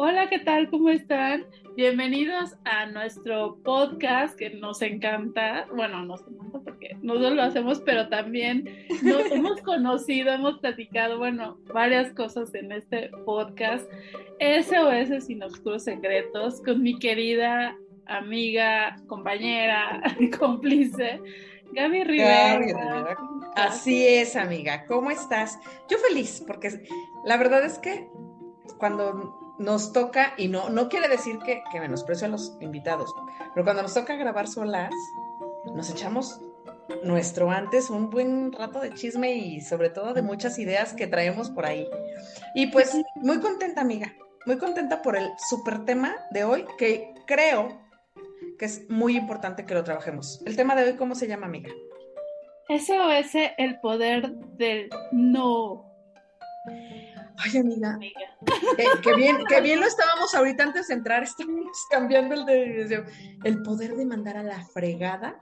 Hola, ¿qué tal? ¿Cómo están? Bienvenidos a nuestro podcast que nos encanta. Bueno, nos encanta porque nosotros lo hacemos, pero también nos hemos conocido, hemos platicado, bueno, varias cosas en este podcast. SOS Sin Oscuros Secretos con mi querida amiga, compañera, cómplice, Gaby Rivera. Así es, amiga. ¿Cómo estás? Yo feliz, porque la verdad es que cuando nos toca, y no, no quiere decir que, que menosprecio a los invitados, pero cuando nos toca grabar solas, nos echamos nuestro antes un buen rato de chisme y sobre todo de muchas ideas que traemos por ahí. Y pues muy contenta, amiga, muy contenta por el super tema de hoy que creo que es muy importante que lo trabajemos. El tema de hoy, ¿cómo se llama, amiga? SOS, el poder del no. Ay, amiga. Que, bien, que bien lo estábamos ahorita antes de entrar, estamos cambiando el de el poder de mandar a la fregada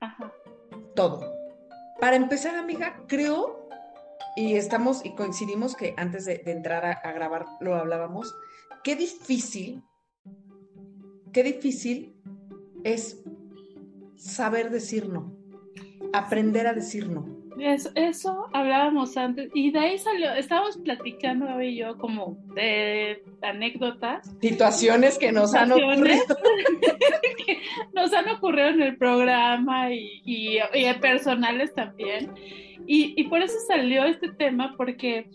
Ajá. todo. Para empezar, amiga, creo, y estamos y coincidimos que antes de, entrar a, a grabar lo hablábamos, qué difícil, qué difícil es saber decir no, aprender a decir no. Eso, eso hablábamos antes y de ahí salió, estábamos platicando Gaby y yo como de anécdotas. Situaciones que nos han ocurrido. que nos han ocurrido en el programa y, y, y personales también. Y, y por eso salió este tema porque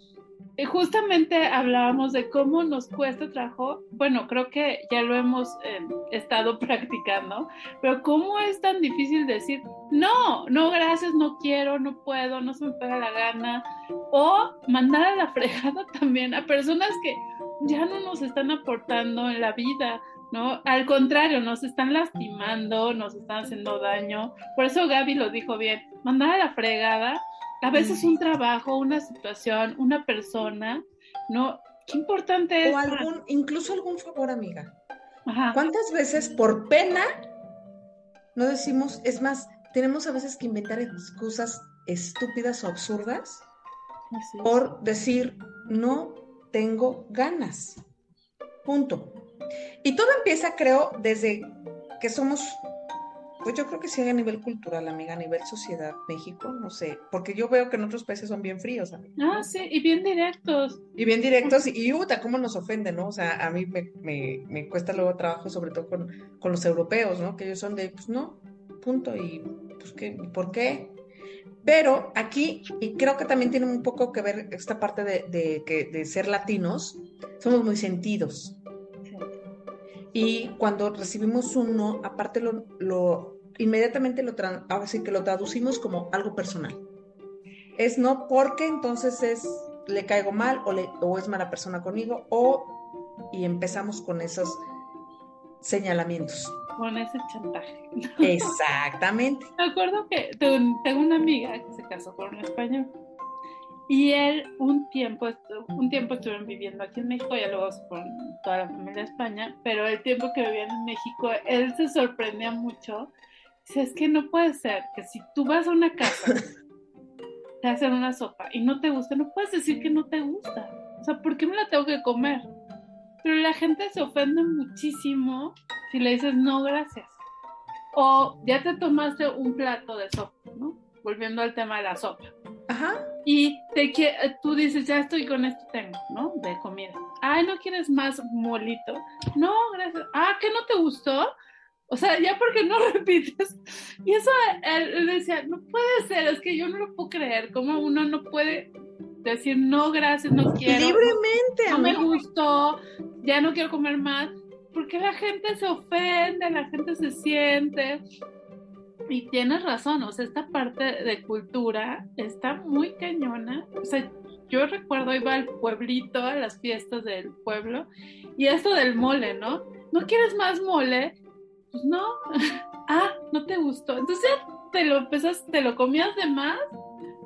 justamente hablábamos de cómo nos cuesta trabajo, bueno, creo que ya lo hemos eh, estado practicando, pero cómo es tan difícil decir, no, no, gracias, no quiero, no puedo, no se me pega la gana, o mandar a la fregada también a personas que ya no nos están aportando en la vida, ¿no? Al contrario, nos están lastimando, nos están haciendo daño. Por eso Gaby lo dijo bien, mandar a la fregada a veces un trabajo, una situación, una persona, ¿no? Qué importante es. O algún, incluso algún favor, amiga. ¿Cuántas veces por pena no decimos, es más, tenemos a veces que inventar excusas estúpidas o absurdas por decir, no tengo ganas. Punto. Y todo empieza, creo, desde que somos pues yo creo que sí a nivel cultural, amiga, a nivel sociedad, México, no sé, porque yo veo que en otros países son bien fríos, amiga. Ah, sí, y bien directos. Y bien directos, y, Uta, cómo nos ofende, ¿no? O sea, a mí me, cuesta luego trabajo, sobre todo con, los europeos, ¿no? Que ellos son de, pues no, punto, y pues qué, ¿por qué? Pero aquí, y creo que también tiene un poco que ver esta parte de, que, de ser latinos, somos muy sentidos. Y cuando recibimos un no, aparte lo, lo inmediatamente lo, ahora sí que lo traducimos como algo personal. Es no porque entonces es le caigo mal o, le, o es mala persona conmigo o y empezamos con esos señalamientos. Con ese chantaje. Exactamente. Me acuerdo que tengo una amiga que se casó con un español y él un tiempo, un tiempo estuvieron viviendo aquí en México, ya luego con toda la familia de España, pero el tiempo que vivían en México, él se sorprendía mucho. Dice, es que no puede ser que si tú vas a una casa, te hacen una sopa y no te gusta, no puedes decir que no te gusta. O sea, ¿por qué me la tengo que comer? Pero la gente se ofende muchísimo si le dices no, gracias. O ya te tomaste un plato de sopa, ¿no? Volviendo al tema de la sopa Ajá. Y te, tú dices, ya estoy con esto tengo, ¿no? De comida. Ay, ¿no quieres más molito? No, gracias. Ah, ¿qué no te gustó? O sea, ya porque no repites. Y eso él, decía, no puede ser, es que yo no lo puedo creer. ¿Cómo uno no puede decir, no, gracias, no quiero? Libremente. No, no me gustó, ya no quiero comer más. Porque la gente se ofende, la gente se siente. Y tienes razón, o sea, esta parte de cultura está muy cañona. O sea, yo recuerdo iba al pueblito, a las fiestas del pueblo, y esto del mole, ¿no? ¿No quieres más mole? Pues no. ah, no te gustó. Entonces te lo empezas, te lo comías de más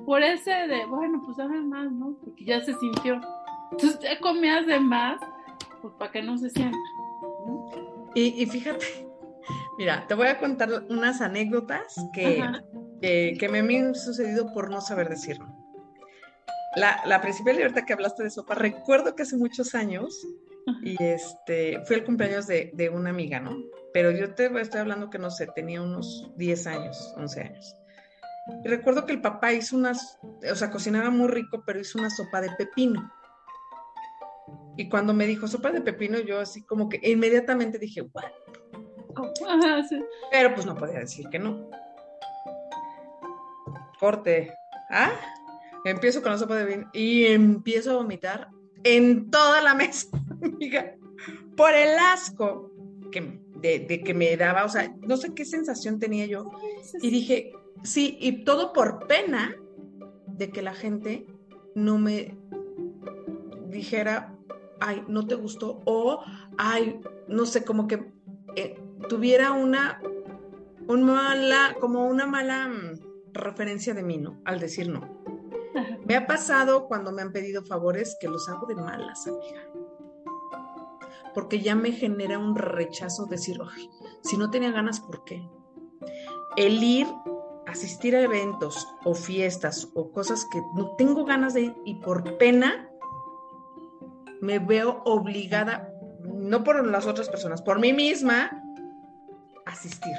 por ese de, bueno, pues dame más, ¿no? Porque ya se sintió. Entonces ya comías de más, pues para que no se sienta. Y, y fíjate, Mira, te voy a contar unas anécdotas que, que, me han sucedido por no saber decirlo. La, la principal libertad que hablaste de sopa, recuerdo que hace muchos años Y este, fue el cumpleaños de, de, una amiga, ¿no? Pero yo te estoy hablando que no sé, tenía unos 10 años, 11 años. Y recuerdo que el papá hizo unas, o sea, cocinaba muy rico, pero hizo una sopa de pepino. Y cuando me dijo sopa de pepino, yo así como que inmediatamente dije, what? Pero pues no podía decir que no. Corte. ¿Ah? Empiezo con la sopa de pepino y empiezo a vomitar en toda la mesa, amiga, por el asco que, de, que me daba, o sea, no sé qué sensación tenía yo. Y dije, sí, y todo por pena de que la gente no me dijera, ay, no te gustó, o, ay, no sé, como que eh, tuviera una, un mala, como una mala mm, referencia de mí, ¿no? Al decir no. Me ha pasado cuando me han pedido favores que los hago de malas, amiga. Porque ya me genera un rechazo decir, ay, si no tenía ganas, ¿por qué? El ir, asistir a eventos o fiestas o cosas que no tengo ganas de ir y por pena me veo obligada, no por las otras personas, por mí misma, asistir.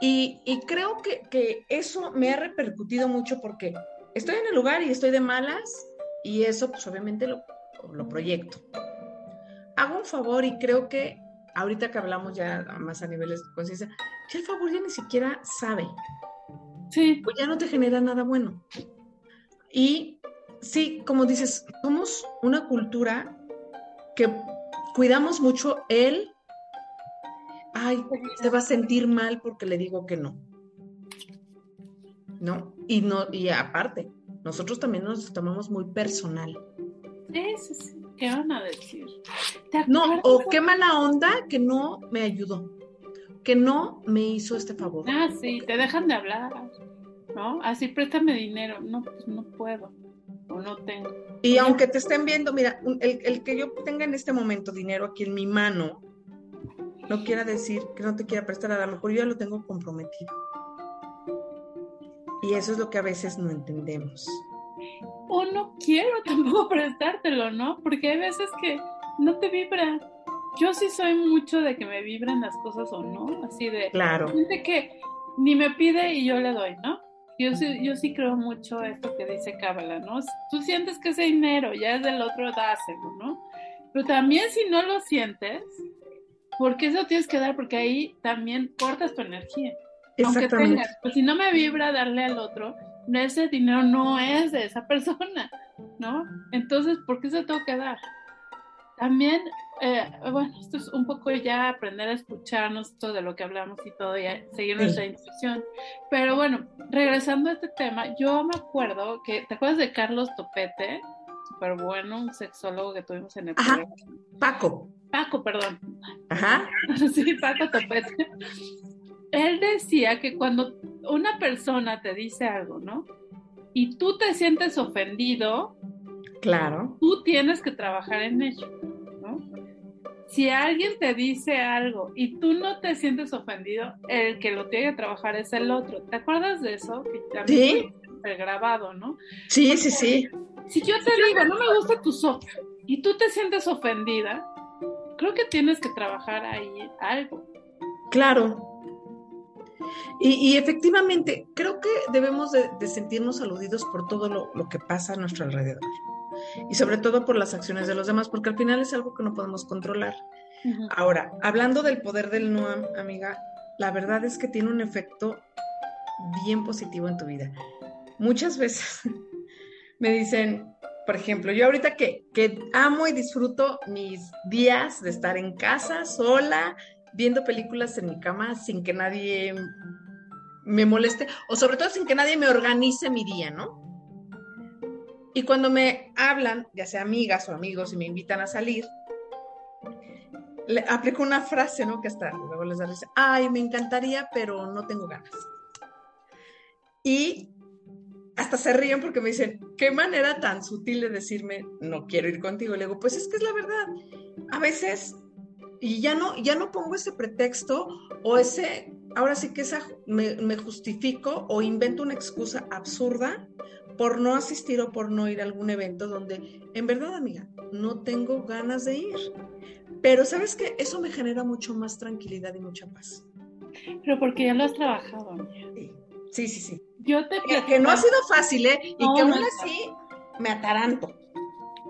Y, creo que, que, eso me ha repercutido mucho porque estoy en el lugar y estoy de malas y eso pues obviamente lo, lo proyecto. Hago un favor y creo que ahorita que hablamos ya más a niveles de conciencia, ya el favor ya ni siquiera sabe. Sí. Pues ya no te genera nada bueno. Y sí, como dices, somos una cultura que cuidamos mucho él. Ay, se va a sentir mal porque le digo que no. ¿No? Y no, y aparte, nosotros también nos tomamos muy personal. Eso sí, ¿qué van a decir? No, o qué mala onda que no me ayudó, que no me hizo este favor. Ah, sí, te dejan de hablar, ¿no? Así préstame dinero, no, pues no puedo o no tengo. Y aunque te estén viendo, mira, el, que yo tenga en este momento dinero aquí en mi mano, no quiera decir que no te quiera prestar, a lo mejor yo ya lo tengo comprometido. Y eso es lo que a veces no entendemos. O no quiero tampoco prestártelo, ¿no? Porque hay veces que no te vibra. Yo sí soy mucho de que me vibren las cosas o no, así de... Claro. Gente que ni me pide y yo le doy, ¿no? Yo sí, yo sí creo mucho esto que dice Cábala, ¿no? Tú sientes que ese dinero ya es del otro, dáselo, ¿no? Pero también si no lo sientes, ¿por qué eso tienes que dar? Porque ahí también cortas tu energía. Aunque tengas, pues si no me vibra darle al otro, ese dinero no es de esa persona, ¿no? Entonces, ¿por qué se tengo que dar? También eh, bueno, esto es un poco ya aprender a escucharnos todo de lo que hablamos y todo, y seguir nuestra intuición. Pero bueno, regresando a este tema, yo me acuerdo que, ¿te acuerdas de Carlos Topete? Súper bueno, un sexólogo que tuvimos en el programa. Paco. Paco, perdón. Ajá. sí, Paco Topete. Él decía que cuando una persona te dice algo, ¿no? Y tú te sientes ofendido, claro. Tú tienes que trabajar en ello si alguien te dice algo y tú no te sientes ofendido, el que lo tiene que trabajar es el otro. ¿Te acuerdas de eso? Sí. grabado, ¿no? Sí, sí, sí. Si yo te digo, no me gusta tu sopa y tú te sientes ofendida, creo que tienes que trabajar ahí algo. Claro. Y, efectivamente, creo que debemos de, sentirnos aludidos por todo lo, lo que pasa a nuestro alrededor y sobre todo por las acciones de los demás, porque al final es algo que no podemos controlar. Ahora, hablando del poder del no, amiga, la verdad es que tiene un efecto bien positivo en tu vida. Muchas veces me dicen, por ejemplo, yo ahorita que, que amo y disfruto mis días de estar en casa sola, viendo películas en mi cama sin que nadie me moleste, o sobre todo sin que nadie me organice mi día, ¿no? Y cuando me hablan, ya sea amigas o amigos, y me invitan a salir, le aplico una frase, ¿no? Que hasta luego les da risa. Ay, me encantaría, pero no tengo ganas. Y hasta se ríen porque me dicen, qué manera tan sutil de decirme, no quiero ir contigo. Y le digo, pues es que es la verdad. A veces, y ya no, ya no pongo ese pretexto o ese, ahora sí que esa, me, me justifico o invento una excusa absurda por no asistir o por no ir a algún evento donde, en verdad, amiga, no tengo ganas de ir. Pero sabes que eso me genera mucho más tranquilidad y mucha paz. Pero porque ya lo has trabajado, amiga. Sí, sí, sí. Yo te que, no ha sido fácil, ¿eh? Y que aún así me ataranto.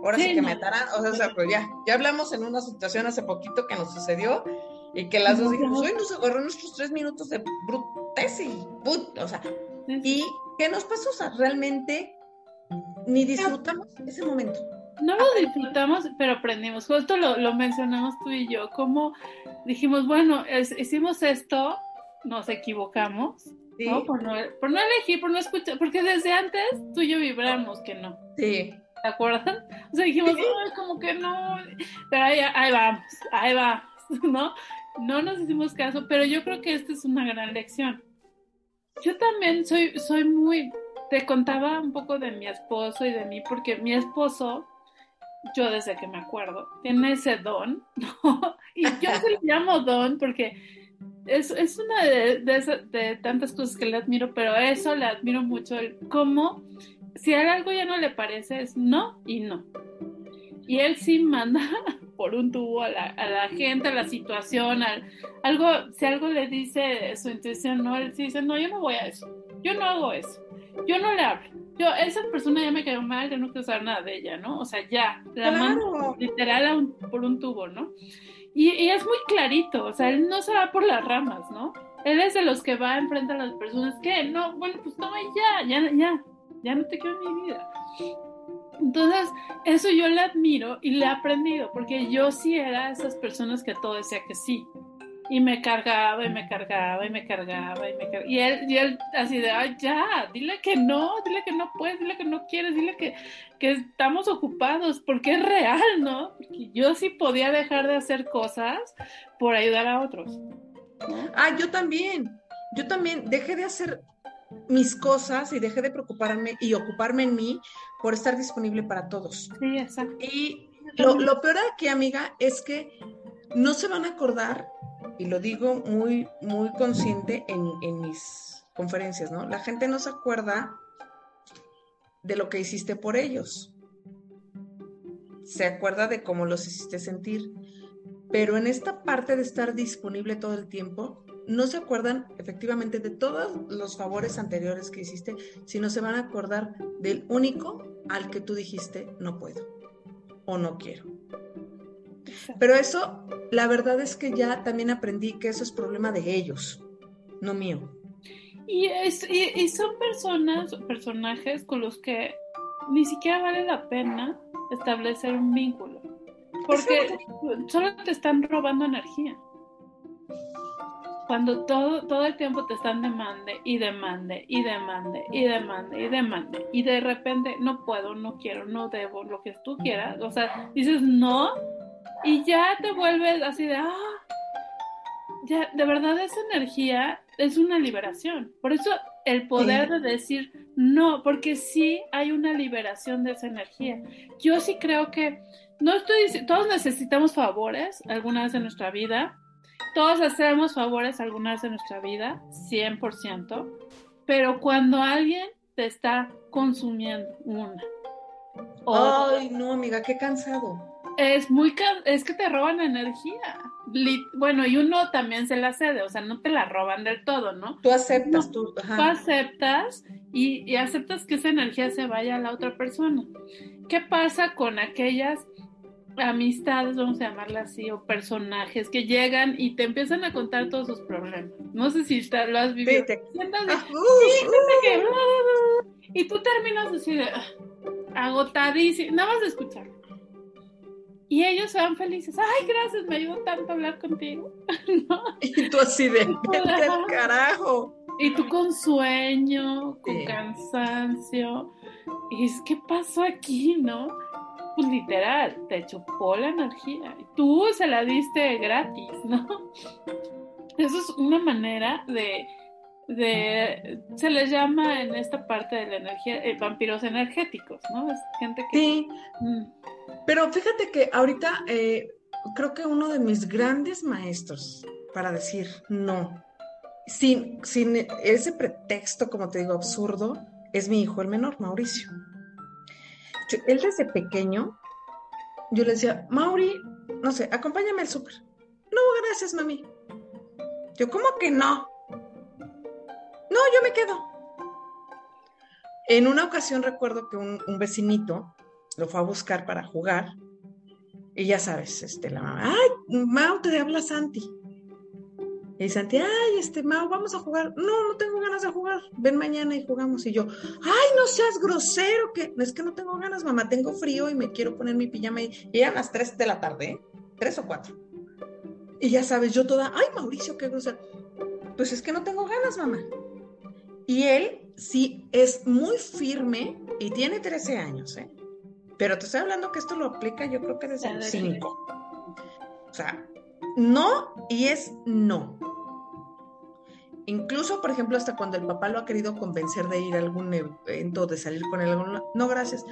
Ahora sí, que me ataranto. O sea, pues ya, ya hablamos en una situación hace poquito que nos sucedió y que las dos dijimos, hoy nos agarró nuestros tres minutos de brutes y but, o sea, y ¿qué nos pasó? O sea, realmente ni disfrutamos ese momento. No lo disfrutamos, pero aprendimos. Justo lo, lo mencionamos tú y yo, como dijimos, bueno, hicimos esto, nos equivocamos, ¿no? Por, ¿no? por no elegir, por no escuchar, porque desde antes tú y yo vibramos que no. Sí. ¿Te acuerdan? O sea, dijimos, como que no, pero ahí, ahí vamos, ahí vamos, ¿no? No nos hicimos caso, pero yo creo que esta es una gran lección. Yo también soy, soy muy, te contaba un poco de mi esposo y de mí, porque mi esposo, yo desde que me acuerdo, tiene ese don, ¿no? Y yo se lo llamo don porque es, es una de, de, tantas cosas que le admiro, pero eso le admiro mucho, el cómo, si a algo ya no le parece, es no y no. Y él sí manda por un tubo a la, a la gente, a la situación, algo, si algo le dice su intuición, no, él sí dice, no, yo no voy a eso, yo no hago eso, yo no le hablo, yo, esa persona ya me quedó mal, yo no quiero saber nada de ella, ¿no? O sea, ya, la mando literal por un tubo, ¿no? Y, y, es muy clarito, o sea, él no se va por las ramas, ¿no? Él es de los que va enfrente a las personas que, no, bueno, pues toma ya, ya, ya, ya no te quiero en mi vida. Entonces, eso yo le admiro y le he aprendido, porque yo sí era esas personas que todo decía que sí. Y me cargaba y me cargaba y me cargaba y me cargaba. Y él, y él así de, ay, ya, dile que no, dile que no puedes, dile que no quieres, dile que, que estamos ocupados, porque es real, ¿no? Porque yo sí podía dejar de hacer cosas por ayudar a otros. Ah, yo también. Yo también dejé de hacer mis cosas y dejé de preocuparme y ocuparme en mí por estar disponible para todos. Sí, exacto. Y lo, lo peor aquí, amiga, es que no se van a acordar, y lo digo muy, muy consciente en, mis conferencias, ¿no? La gente no se acuerda de lo que hiciste por ellos. Se acuerda de cómo los hiciste sentir. Pero en esta parte de estar disponible todo el tiempo, no se acuerdan efectivamente de todos los favores anteriores que hiciste, sino se van a acordar del único al que tú dijiste no puedo o no quiero. Pero eso, la verdad es que ya también aprendí que eso es problema de ellos, no mío. Y, es, y, son personas, personajes con los que ni siquiera vale la pena establecer un vínculo, porque solo te están robando energía cuando todo, todo el tiempo te están demande y demande y demande y demande y demande y de repente no puedo, no quiero, no debo, lo que tú quieras, o sea, dices no y ya te vuelves así de, ah, ya, de verdad esa energía es una liberación. Por eso el poder de decir no, porque sí hay una liberación de esa energía. Yo sí creo que, no estoy diciendo, todos necesitamos favores alguna vez en nuestra vida, todos hacemos favores alguna vez en nuestra vida, 100%, pero cuando alguien te está consumiendo una. Ay, no, amiga, qué cansado. Es muy es que te roban energía. Bueno, y uno también se la cede, o sea, no te la roban del todo, ¿no? Tú aceptas, tú, tú aceptas y, y aceptas que esa energía se vaya a la otra persona. ¿Qué pasa con aquellas amistades, vamos a llamarla así, o personajes que llegan y te empiezan a contar todos sus problemas. No sé si lo has vivido. Ah, uh, uh. y tú terminas así de ah, agotadísimo, nada más de escuchar. Y ellos se van felices. Ay, gracias, me ayudó tanto hablar contigo. Y tú así de, carajo. Y tú con sueño, con cansancio. Y es, ¿qué pasó aquí, no? pues literal, te chupó la energía. Tú se la diste gratis, ¿no? Eso es una manera de, de se les llama en esta parte de la energía eh, vampiros energéticos, ¿no? Es gente que... Sí. Mm. Pero fíjate que ahorita eh, creo que uno de mis grandes maestros para decir no, sin, sin ese pretexto, como te digo, absurdo, es mi hijo el menor, Mauricio. Él desde pequeño, yo le decía, Mauri, no sé, acompáñame al súper. No, gracias, mami. Yo, ¿cómo que no? No, yo me quedo. En una ocasión recuerdo que un, vecinito lo fue a buscar para jugar. Y ya sabes, este, la mamá, ay, Mau, te habla Santi. Y Santi, ay, este, Mau, vamos a jugar. No, no tengo ganas de jugar. Ven mañana y jugamos. Y yo, ay, no seas grosero, que es que no tengo ganas, mamá, tengo frío y me quiero poner mi pijama. Y, eran las 3 de la tarde, ¿eh? 3 o 4. Y ya sabes, yo toda, ay, Mauricio, qué grosero. Pues es que no tengo ganas, mamá. Y él sí es muy firme y tiene 13 años, ¿eh? Pero te estoy hablando que esto lo aplica yo creo que desde los 5. O sea, no y es no. Incluso, por ejemplo, hasta cuando el papá lo ha querido convencer de ir a algún evento, de salir con él, no, gracias.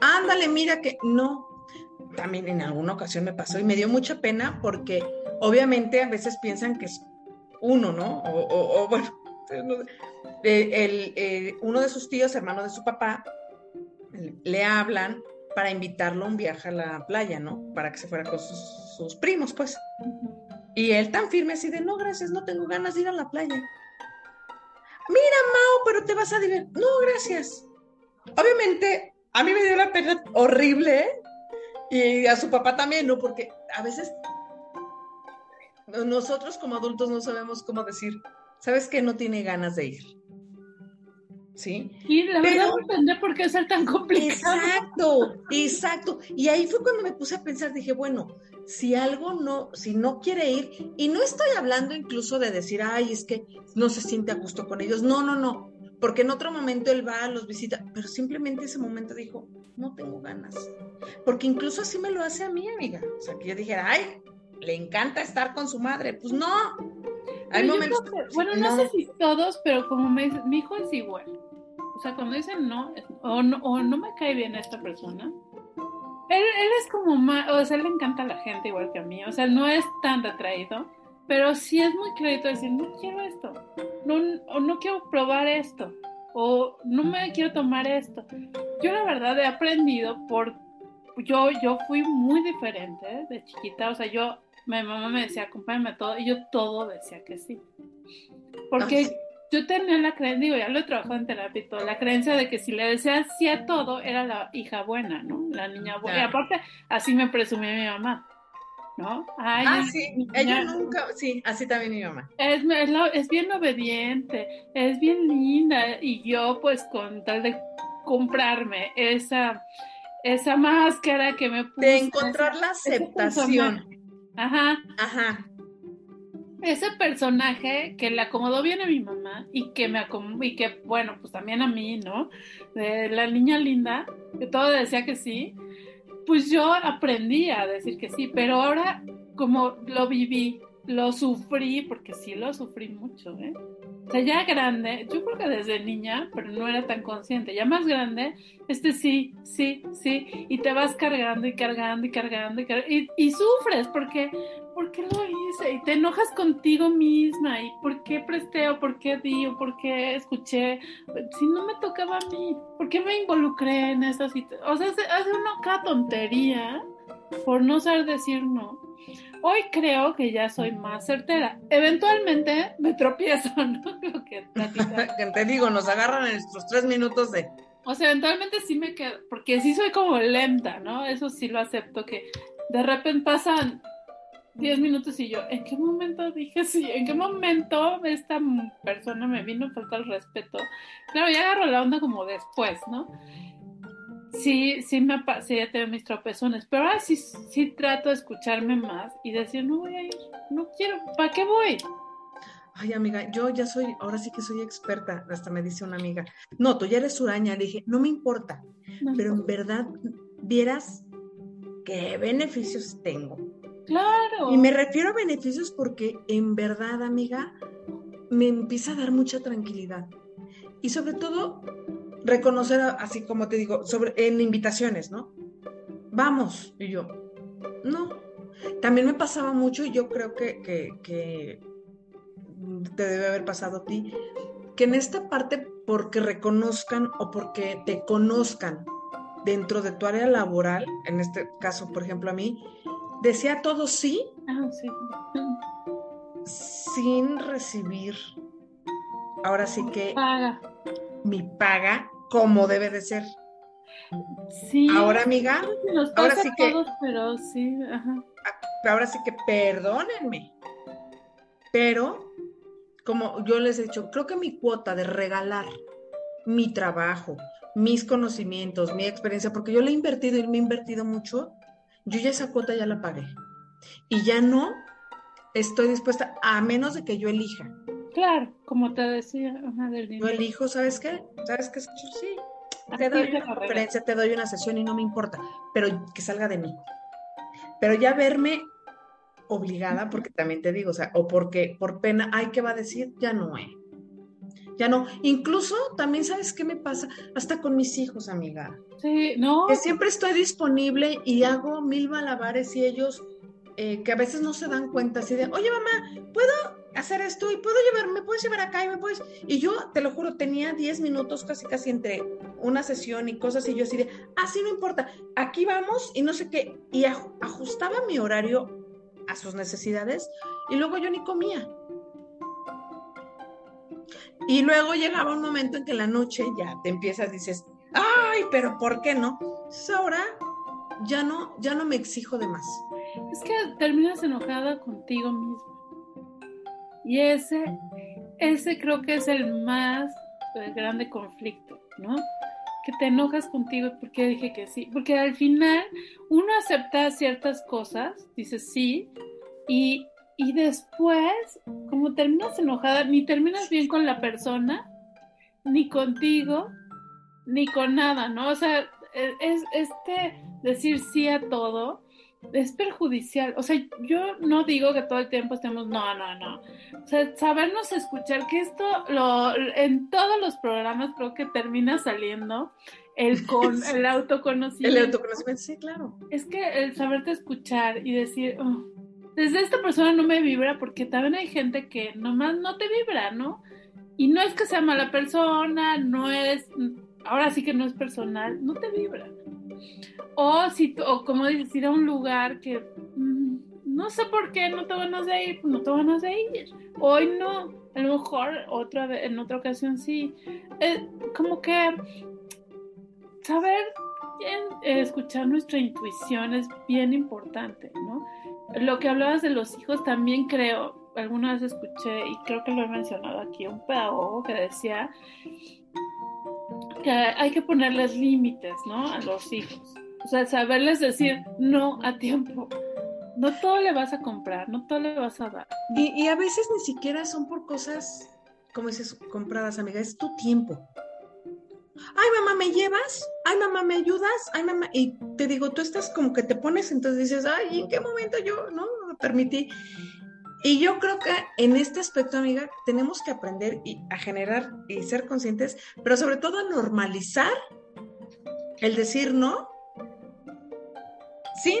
Ándale, mira que no. También en alguna ocasión me pasó y me dio mucha pena porque obviamente a veces piensan que es uno, ¿no? O, bueno, el, eh, uno de sus tíos, hermano de su papá, le hablan para invitarlo a un viaje a la playa, ¿no? Para que se fuera con sus, primos, pues. Y él tan firme así de, no, gracias, no tengo ganas de ir a la playa. Mira, Mao, pero te vas a divertir. No, gracias. Obviamente, a mí me dio la pena horrible, ¿eh? Y a su papá también, ¿no? Porque a veces nosotros como adultos no sabemos cómo decir, ¿sabes qué? No tiene ganas de ir. ¿Sí? Y la verdad no por qué ser tan complicado. Exacto, exacto. Y ahí fue cuando me puse a pensar, dije, bueno, si algo no, si no quiere ir, y no estoy hablando incluso de decir, ay, es que no se siente a gusto con ellos. No, no, no. Porque en otro momento él va, los visita, pero simplemente ese momento dijo, no tengo ganas. Porque incluso así me lo hace a mí, amiga. O sea, que yo dijera, ay, le encanta estar con su madre. Pues no. Hay momentos. bueno, no, sé si todos, pero como me, mi hijo es igual. O sea, cuando dicen no o, no, o no me cae bien esta persona, él, él es como más, o sea, le encanta a la gente igual que a mí. O sea, no es tan retraído, pero sí es muy clarito decir, no quiero esto, no, o no quiero probar esto, o no me quiero tomar esto. Yo la verdad he aprendido por yo, yo fui muy diferente de chiquita, o sea, yo mi mamá me decía, acompáñame a todo, y yo todo decía que sí. Porque yo tenía la creencia, digo, ya lo he trabajado en terapia y todo, la creencia de que si le decía sí a todo, era la hija buena, ¿no? La niña buena. Y aparte, así me presumía mi mamá. ¿No? ah, sí, ella nunca, sí, así también mi mamá. Es, es, es bien obediente, es bien linda, y yo pues con tal de comprarme esa, esa máscara que me puse. De encontrar la aceptación. Ajá. Ajá. Ese personaje que le acomodó bien a mi mamá y que me y que, bueno, pues también a mí, ¿no? De la niña linda, que todo decía que sí, pues yo aprendí a decir que sí, pero ahora como lo viví, lo sufrí, porque sí lo sufrí mucho, ¿eh? O sea, ya grande, yo creo que desde niña, pero no era tan consciente, ya más grande, este sí, sí, sí, y te vas cargando y cargando y cargando y, cargando, y, sufres porque, ¿por qué lo hice? Y te enojas contigo misma, y ¿por qué presté o por qué di o por qué escuché? Si no me tocaba a mí, ¿por qué me involucré en esa situación? O sea, hace una cada tontería por no saber decir no. Hoy creo que ya soy más certera. Eventualmente me tropiezo, ¿no? que te digo, nos agarran en nuestros tres minutos de... O sea, eventualmente sí me quedo, porque sí soy como lenta, ¿no? Eso sí lo acepto, que de repente pasan diez minutos y yo, ¿en qué momento dije sí? ¿En qué momento esta persona me vino a faltar el respeto? Claro, ya agarro la onda como después, ¿no? sí, sí me sí ya tengo mis tropezones, pero ahora sí, sí trato de escucharme más y decir, no voy a ir, no quiero, ¿para qué voy? Ay, amiga, yo ya soy, ahora sí que soy experta, hasta me dice una amiga, no, tú ya eres uraña, le dije, no me importa, pero en verdad vieras qué beneficios tengo. Claro. Y me refiero a beneficios porque en verdad, amiga, me empieza a dar mucha tranquilidad. Y sobre todo, reconocer, así como te digo, sobre, en invitaciones, ¿no? Vamos, y yo, no. También me pasaba mucho, y yo creo que, que, te debe haber pasado a ti, que en esta parte, porque reconozcan o porque te conozcan dentro de tu área laboral, en este caso, por ejemplo, a mí, decía todo sí, Ah, sí. sin recibir, ahora sí que Paga. mi paga como debe de ser. Sí. Ahora, amiga, Nos ahora sí que- todos, pero sí, ajá. ahora sí que perdónenme, pero como yo les he dicho, creo que mi cuota de regalar mi trabajo, mis conocimientos, mi experiencia, porque yo le he invertido y me he invertido mucho, yo ya esa cuota ya la pagué. Y ya no estoy dispuesta, a menos de que yo elija. Claro, como te decía, del Yo elijo, ¿sabes qué? ¿Sabes qué? Sí, Así te doy una conferencia, te doy una sesión y no me importa, pero que salga de mí. Pero ya verme obligada, porque también te digo, o sea, o porque por pena, ay, ¿qué va a decir? Ya no, eh. Ya no. Incluso también, ¿sabes qué me pasa? Hasta con mis hijos, amiga. Sí, no, Que siempre estoy disponible y hago mil malabares y ellos, eh, que a veces no se dan cuenta, así de, oye, mamá, ¿puedo hacer esto y puedo llevar, me puedes llevar acá y me puedes... Y yo, te lo juro, tenía 10 minutos casi, casi entre una sesión y cosas y yo así de, ah, sí, no importa, aquí vamos y no sé qué. Y aj- ajustaba mi horario a sus necesidades y luego yo ni comía. Y luego llegaba un momento en que la noche ya te empiezas, dices, ay, pero ¿por qué no? Entonces ahora ya no, ya no me exijo de más. es que terminas enojada contigo mismo. Y ese, ese creo que es el más eh, grande conflicto, ¿no? Que te enojas contigo porque dije que sí. Porque al final uno acepta ciertas cosas, dice sí, y, y después, como terminas enojada, ni terminas bien con la persona, ni contigo, ni con nada, ¿no? O sea, e- es este decir sí a todo es perjudicial. O sea, yo no digo que todo el tiempo estemos, no, no, no. O sea, sabernos escuchar, que esto lo, en todos los programas creo que termina saliendo el con el autoconocimiento. El autoconocimiento, sí, claro. Es que el saberte escuchar y decir, "Oh, desde esta persona no me vibra, porque también hay gente que nomás no te vibra, ¿no? Y no es que sea mala persona, no es, ahora sí que no es personal, no te vibra. O, si, o como dices, ir a un lugar que mm, no sé por qué no te van a ir, pues no te van a ir. Hoy no, a lo mejor otra vez, en otra ocasión sí. Eh, como que saber eh, escuchar nuestra intuición es bien importante, ¿no? Lo que hablabas de los hijos también creo, alguna vez escuché y creo que lo he mencionado aquí, un pedagogo que decía que hay que ponerles límites, ¿no? A los hijos. O sea, saberles decir no a tiempo. No todo le vas a comprar, no todo le vas a dar. Y, y a veces ni siquiera son por cosas, como dices, compradas, amiga, es tu tiempo. Ay, mamá, ¿me llevas? Ay, mamá, ¿me ayudas? Ay, mamá, y te digo, tú estás como que te pones, entonces dices, ay, ¿en qué momento yo no me permití? Y yo creo que en este aspecto, amiga, tenemos que aprender y a generar y ser conscientes, pero sobre todo a normalizar el decir no sin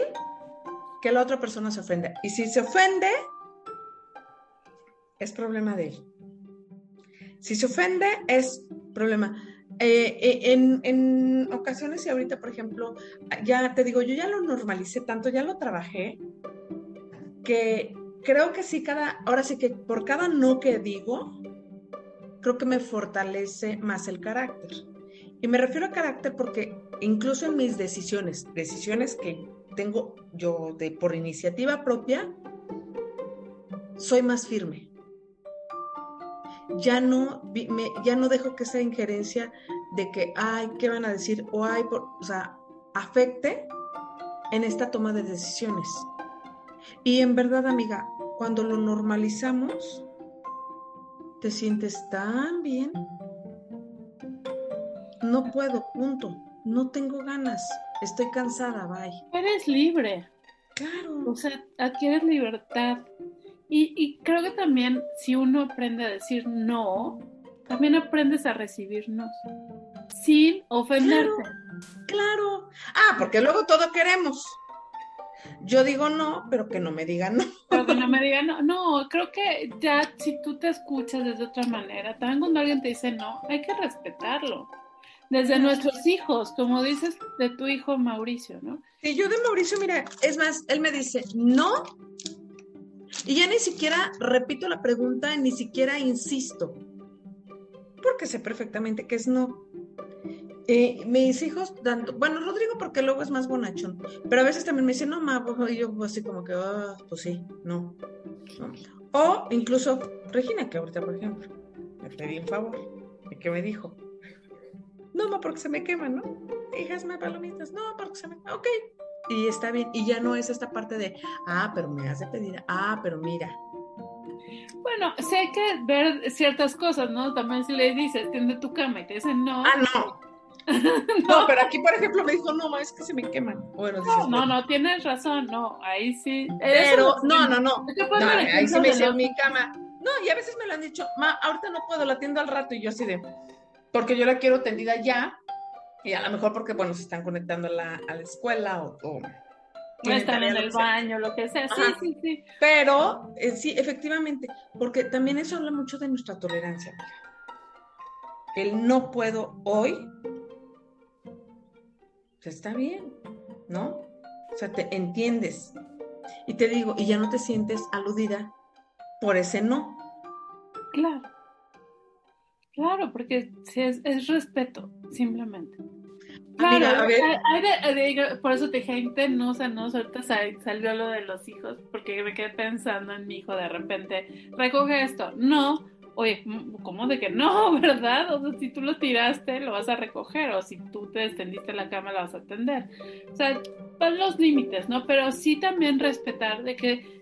que la otra persona se ofenda. Y si se ofende, es problema de él. Si se ofende, es problema. Eh, eh, en, en ocasiones y ahorita, por ejemplo, ya te digo, yo ya lo normalicé tanto, ya lo trabajé, que creo que sí, cada, ahora sí que por cada no que digo, creo que me fortalece más el carácter. Y me refiero a carácter porque incluso en mis decisiones, decisiones que tengo yo de por iniciativa propia, soy más firme. Ya no, me- ya no dejo que esa injerencia de que, ay, ¿qué van a decir? O ay, por- o sea, afecte en esta toma de decisiones. Y en verdad, amiga, cuando lo normalizamos, te sientes tan bien. No puedo, punto. No tengo ganas. Estoy cansada, bye. Eres libre. Claro. O sea, adquieres libertad. Y, y creo que también si uno aprende a decir no, también aprendes a recibir no. Sin ofenderte. Claro. Ah, porque luego todo queremos. Yo digo no, pero que no me digan no. Pero que no me digan no. No, creo que ya si tú te escuchas de otra manera, también cuando alguien te dice no, hay que respetarlo. Desde nuestros hijos, como dices de tu hijo Mauricio, ¿no? Sí, yo de Mauricio, mira, es más, él me dice no, y ya ni siquiera repito la pregunta, ni siquiera insisto, porque sé perfectamente que es no. Eh, mis hijos, tanto, bueno, Rodrigo porque luego es más bonachón, pero a veces también me dice, no, ma, pues, y yo así como que, ah, pues sí, no, O incluso Regina, que ahorita, por ejemplo, me pedí un favor, y que me dijo, no, ma, porque se me queman, ¿no? Hijas, me palomitas, no, porque se me, ok, y está bien, y ya no es esta parte de, ah, pero me hace pedir, ah, pero mira, bueno, sí hay que ver ciertas cosas, ¿no? También si le dices, tiende tu cama y te dicen no. Ah, no. no. pero aquí, por ejemplo, me dijo, no, es que se me queman. Bueno, no, no, no, tienes razón, no, ahí sí. Pero, no, no, no, no. ahí sí me dice mi cama. No, y a veces me lo han dicho, ma, ahorita no puedo, la atiendo al rato, y yo así de, porque yo la quiero tendida ya, y a lo mejor porque, bueno, se están conectando a la, a la escuela o, o no están en el baño, lo que sea. Sí, sí, sí. Pero, eh, sí, efectivamente, porque también eso habla mucho de nuestra tolerancia, amiga. El no puedo hoy está bien, ¿no? O sea, te entiendes. Y te digo, y ya no te sientes aludida por ese no. Claro. Claro, porque es, es respeto, simplemente. Claro, a ver. por eso te dije, no, o sea, no, ahorita salió lo de los hijos, porque me quedé pensando en mi hijo de repente, recoge esto, no, oye, ¿cómo de que no, verdad? O sea, si tú lo tiraste, lo vas a recoger, o si tú te extendiste la cama, la vas a atender. O sea, van los límites, ¿no? Pero sí también respetar de que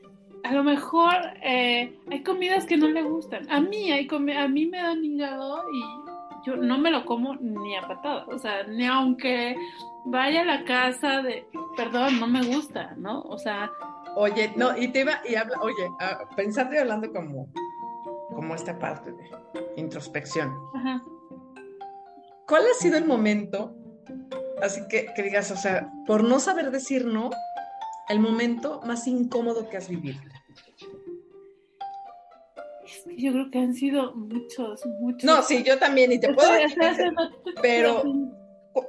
a lo mejor eh, hay comidas que no le gustan. A mí, hay a mí me dan hígado y yo no me lo como ni a patada. O sea, ni aunque vaya a la casa de, perdón, no me gusta, ¿no? O sea... Oye, no, y te iba, y habla, oye, ah, pensando y hablando como como esta parte de introspección. ¿Cuál ha sido el momento, así que, que digas, o sea, por no saber decir no, el momento más incómodo que has vivido? Yo creo que han sido muchos, muchos. No, sí, yo también, y te puedo decir, pero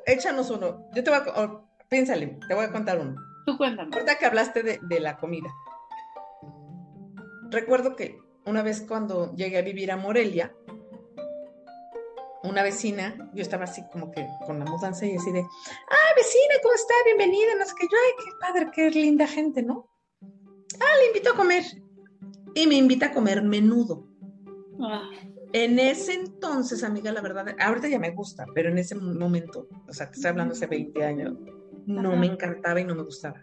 échanos uno. Yo te voy a, piénsale, te voy a contar uno. Tú cuéntame. Ahorita que hablaste de, de la comida. Recuerdo que una vez cuando llegué a vivir a Morelia, una vecina, yo estaba así como que con la mudanza y así de, ah, vecina, ¿cómo está? Bienvenida, no sé qué, yo, ay, qué padre, qué linda gente, ¿no? Ah, le invito a comer. Y me invita a comer menudo. Ah. En ese entonces, amiga, la verdad, ahorita ya me gusta, pero en ese momento, o sea, que estoy hablando hace 20 años, no me encantaba y no me gustaba.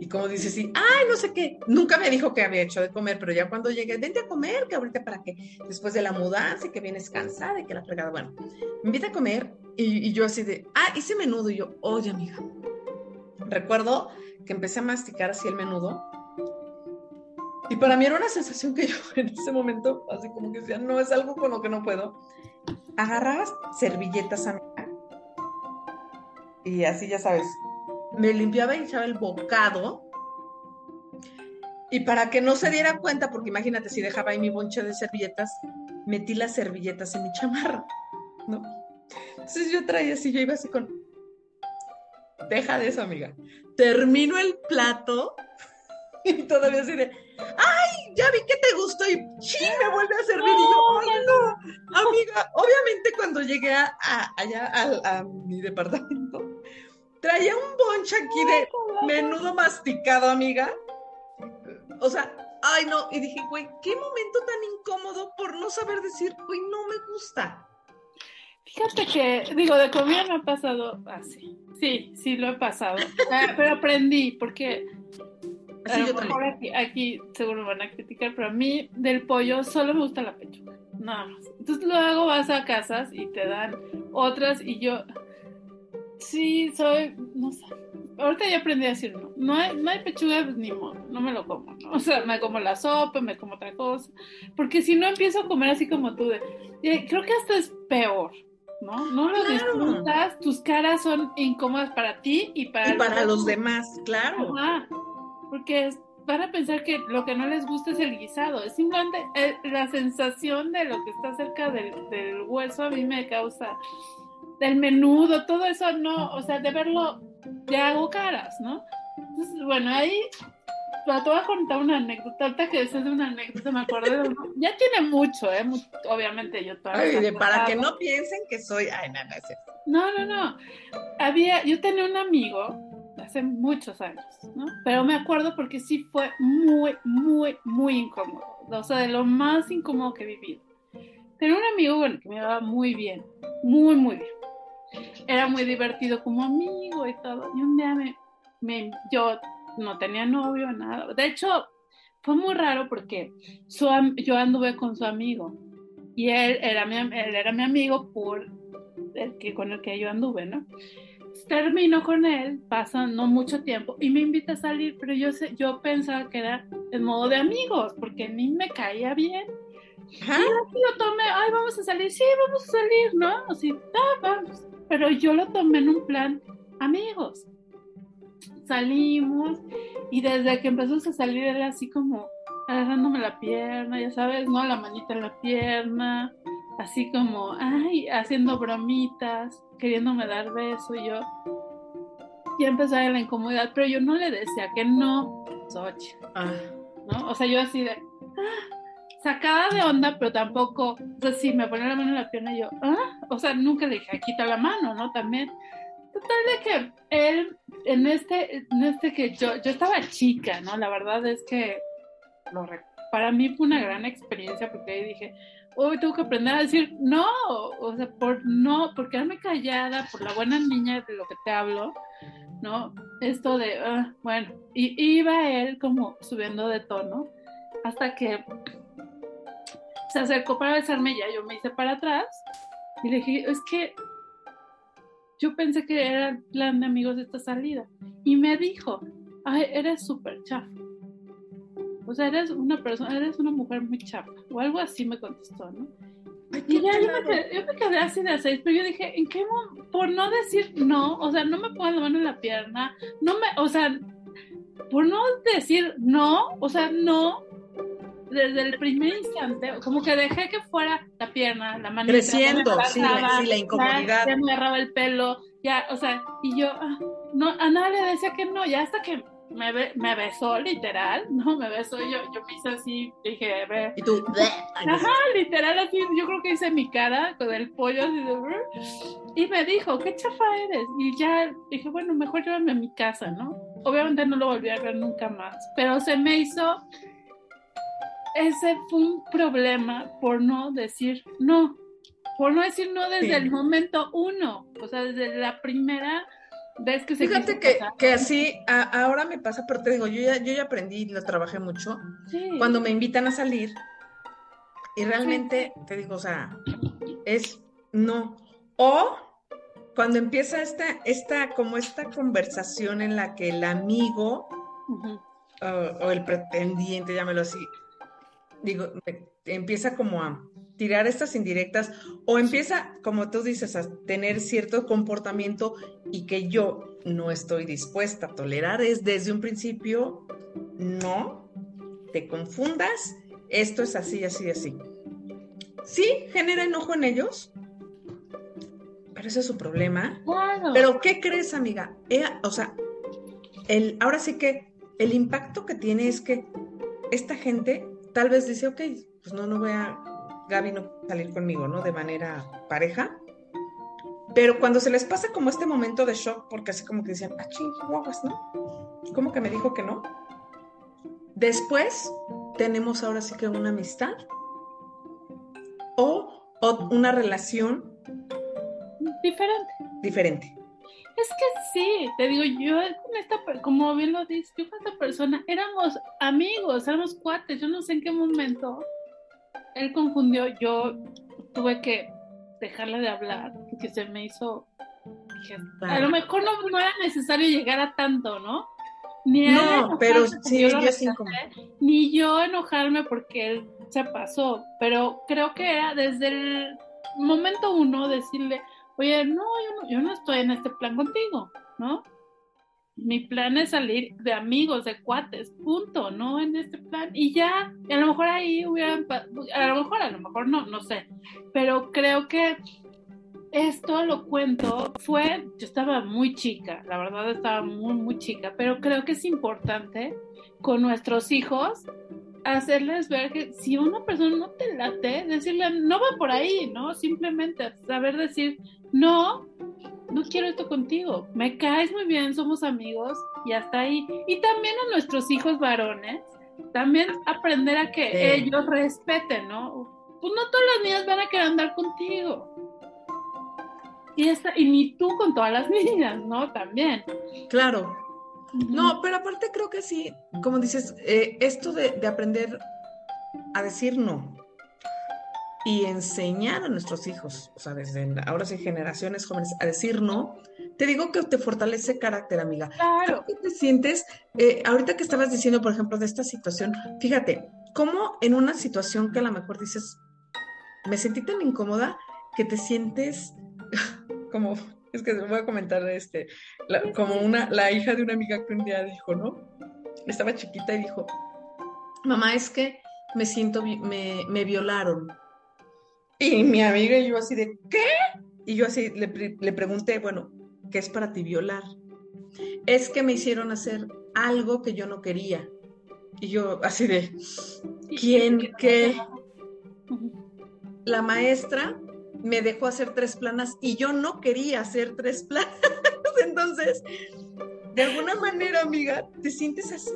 Y como dice, sí, ay, no sé qué, nunca me dijo que había hecho de comer, pero ya cuando llegué, vente a comer, que ahorita para qué, después de la mudanza y que vienes cansada y que la fregada, bueno, me invita a comer y, yo así de, ah, hice menudo y yo, oye, amiga, recuerdo que empecé a masticar así el menudo y para mí era una sensación que yo en ese momento, así como que decía, no, es algo con lo que no puedo. Agarrabas servilletas, amiga, y así ya sabes, me limpiaba y echaba el bocado. Y para que no se diera cuenta, porque imagínate si dejaba ahí mi bonche de servilletas, metí las servilletas en mi chamarra, ¿no? Entonces yo traía así, yo iba así con, deja de eso, amiga. Termino el plato y todavía así de, ay, ya vi que te gustó y sí, me vuelve a servir. y yo, ay, no, amiga, obviamente cuando llegué a, allá a mi departamento, Traía un bonche aquí de menudo masticado, amiga. O sea, ay no, y dije, güey, qué momento tan incómodo por no saber decir, güey, no me gusta. Fíjate que, digo, de comida no ha pasado así. Sí, sí lo he pasado. Ah, pero aprendí, porque a lo mejor aquí, aquí, seguro van a criticar, pero a mí del pollo solo me gusta la pechuga, nada más. Entonces luego vas a casas y te dan otras y yo, Sí, soy, no sé. Ahorita ya aprendí a decir no. No hay, no hay pechuga, pues, ni modo, no me lo como. O sea, me como la sopa, me como otra cosa. Porque si no empiezo a comer así como tú, de, creo que hasta es peor. ¿no? No lo disfrutas, tus caras son incómodas para ti y para, y para los, demás, claro. Ajá, porque van a pensar que lo que no les gusta es el guisado, es simplemente eh, la sensación de lo que está cerca del, del hueso a mí me causa, del menudo, todo eso no, o sea, de verlo, ya hago caras, ¿no? Entonces, bueno, ahí te voy a contar una anécdota. Ahorita que es de una anécdota, me acuerdo de Ya tiene mucho, ¿eh? obviamente yo todavía. para que no piensen que soy. Ay, no, no, no, no. Había, yo tenía un amigo hace muchos años, ¿no? Pero me acuerdo porque sí fue muy, muy, muy incómodo. O sea, de lo más incómodo que he vivido. Tenía un amigo, bueno, que me iba muy bien, muy, muy bien. Era muy divertido como amigo y todo. Y un día me, me yo no tenía novio, nada. De hecho, fue muy raro porque yo anduve con su amigo y él era mi, él era mi amigo por el que, con el que yo anduve, ¿no? Termino con él, pasa no mucho tiempo y me invita a salir, pero yo, yo pensaba que era en modo de amigos porque mí me caía bien. Y lo tomé, ay, vamos a salir, sí, vamos a salir, ¿no? Así, ah, vamos. Pero yo lo tomé en un plan amigos salimos y desde que empezó a salir era así como agarrándome la pierna, ya sabes, ¿no? La manita en la pierna, así como, ay, haciendo bromitas, queriéndome dar beso y yo ya empezaba la incomodidad, pero yo no le decía que no, ah. ¿no? O sea, yo así de, ah, sacada de onda, pero tampoco, o sea, si me ponía la mano en la pierna y yo, ah, o sea, nunca le dije, quita la mano, ¿no? También. Total de que él, en este, en este que yo, yo estaba chica, ¿no? La verdad es que lo, para mí fue una gran experiencia porque ahí dije, hoy tengo que aprender a decir no, o sea, por no, por quedarme callada, por la buena niña de lo que te hablo, ¿no? Esto de, ah, bueno, y iba él como subiendo de tono hasta que se acercó para besarme, ya yo me hice para atrás y le dije, es que yo pensé que era el plan de amigos de esta salida. Y me dijo, ay, eres súper chafa. O sea, eres una persona, eres una mujer muy chafa. O algo así me contestó, ¿no? y ya yo me, quedé, yo me, quedé, así de seis, pero yo dije, ¿en qué momento? Por no decir no, o sea, no me pongo la mano en la pierna, no me, o sea, por no decir no, o sea, no, desde el primer instante, como que dejé que fuera la pierna, la mano. Creciendo, sí, la, incomodidad. Ya, me agarraba el pelo, ya, o sea, y yo, ah, no, a nadie le decía que no, ya hasta que me, me besó literal, ¿no? Me besó, yo, yo me hice así, dije, ve. Y tú, ajá, literal, así, yo creo que hice mi cara con el pollo así de, y me dijo, qué chafa eres, y ya dije, bueno, mejor llévame a mi casa, ¿no? Obviamente no lo volví a ver nunca más, pero se me hizo ese fue un problema por no decir no, por no decir no desde el momento uno, o sea, desde la primera vez que se Fíjate que, que, así ahora me pasa, pero te digo, yo ya, yo ya aprendí y lo trabajé mucho. Cuando me invitan a salir, y realmente te digo, o sea, es no. O cuando empieza esta, esta, como esta conversación en la que el amigo o el pretendiente, llámelo así, digo, empieza como a tirar estas indirectas o empieza, como tú dices, a tener cierto comportamiento y que yo no estoy dispuesta a tolerar, es desde un principio, no, te confundas, esto es así, así, así. Sí, genera enojo en ellos, pero ese es su problema. Pero ¿qué crees, amiga? o sea, el, ahora sí que el impacto que tiene es que esta gente tal vez dice, ok, pues no, no voy a, Gaby no salir conmigo, ¿no? De manera pareja. Pero cuando se les pasa como este momento de shock, porque así como que decían, ah, ching, guaguas, ¿no? ¿Cómo que me dijo que no? Después tenemos ahora sí que una amistad o, o una relación diferente. Diferente. Es que sí, te digo, yo con esta, como bien lo dices, yo con esta persona éramos amigos, éramos cuates, yo no sé en qué momento él confundió, yo tuve que dejarle de hablar, porque se me hizo, a lo mejor no, era necesario llegar a tanto, ¿no? Ni no, pero sí, yo ni yo enojarme porque él se pasó, pero creo que era desde el momento uno decirle, oye, no, yo no, yo no estoy en este plan contigo, ¿no? Mi plan es salir de amigos, de cuates, punto, no en este plan. Y ya, a lo mejor ahí hubieran, a lo mejor, a lo mejor no, no sé. Pero creo que esto lo cuento, fue, yo estaba muy chica, la verdad estaba muy, muy chica, pero creo que es importante con nuestros hijos hacerles ver que si una persona no te late, decirle, no va por ahí, ¿no? Simplemente saber decir, no, no quiero esto contigo, me caes muy bien, somos amigos y hasta ahí. Y también a nuestros hijos varones, también aprender a que ellos respeten, ¿no? Pues no todas las niñas van a querer andar contigo y, esta, y ni tú con todas las niñas, ¿no? También. Claro. No, pero aparte creo que sí, como dices, eh, esto de, aprender a decir no y enseñar a nuestros hijos, o sea, desde ahora sí generaciones jóvenes, a decir no, te digo que te fortalece carácter, amiga. Claro. ¿Qué te sientes? Eh, ahorita que estabas diciendo, por ejemplo, de esta situación, fíjate, cómo en una situación que a lo mejor dices, me sentí tan incómoda que te sientes como, es que voy a comentar este, como una, la hija de una amiga que un día dijo, ¿no? Estaba chiquita y dijo, mamá, es que me siento, me, me violaron. Y mi amiga y yo así de, ¿qué? Y yo así le, le pregunté, bueno, ¿qué es para ti violar? Es que me hicieron hacer algo que yo no quería. Y yo así de, ¿quién qué? La maestra me dejó hacer tres planas y yo no quería hacer tres planas. Entonces, de alguna manera, amiga, te sientes así.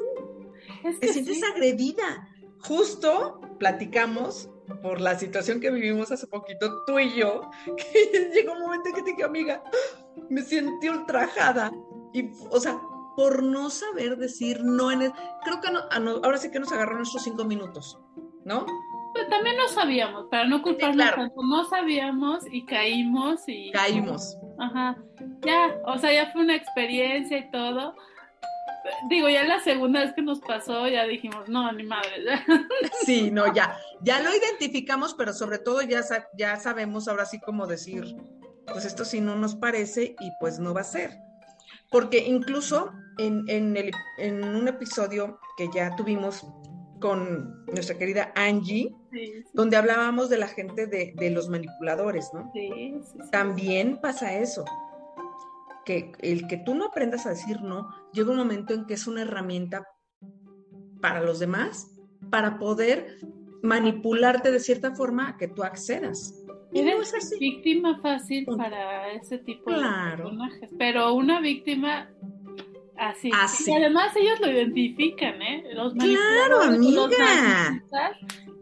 te sientes agredida. Justo platicamos por la situación que vivimos hace poquito, tú y yo, que llegó un momento en que te dije, amiga, me sentí ultrajada. Y, o sea, por no saber decir no en el... Creo que ahora sí que nos agarró nuestros cinco minutos, ¿no? Pues también no sabíamos, para no culparnos tanto, no sabíamos y caímos y... Caímos. Ajá, ya, o sea, ya fue una experiencia y todo. Digo, ya la segunda vez que nos pasó, ya dijimos, no, ni madre. Sí, no, ya, ya lo identificamos, pero sobre todo ya, ya sabemos ahora sí cómo decir, pues esto sí no nos parece y pues no va a ser. Porque incluso en, en, el, en un episodio que ya tuvimos con nuestra querida Angie, donde hablábamos de la gente de, los manipuladores, ¿no? Sí, También pasa eso, que el que tú no aprendas a decir no, llega un momento en que es una herramienta para los demás, para poder manipularte de cierta forma a que tú accedas. Y no es así. víctima fácil para ese tipo de personajes, pero una víctima Así. Y además ellos lo identifican, ¿eh? Los claro, amiga.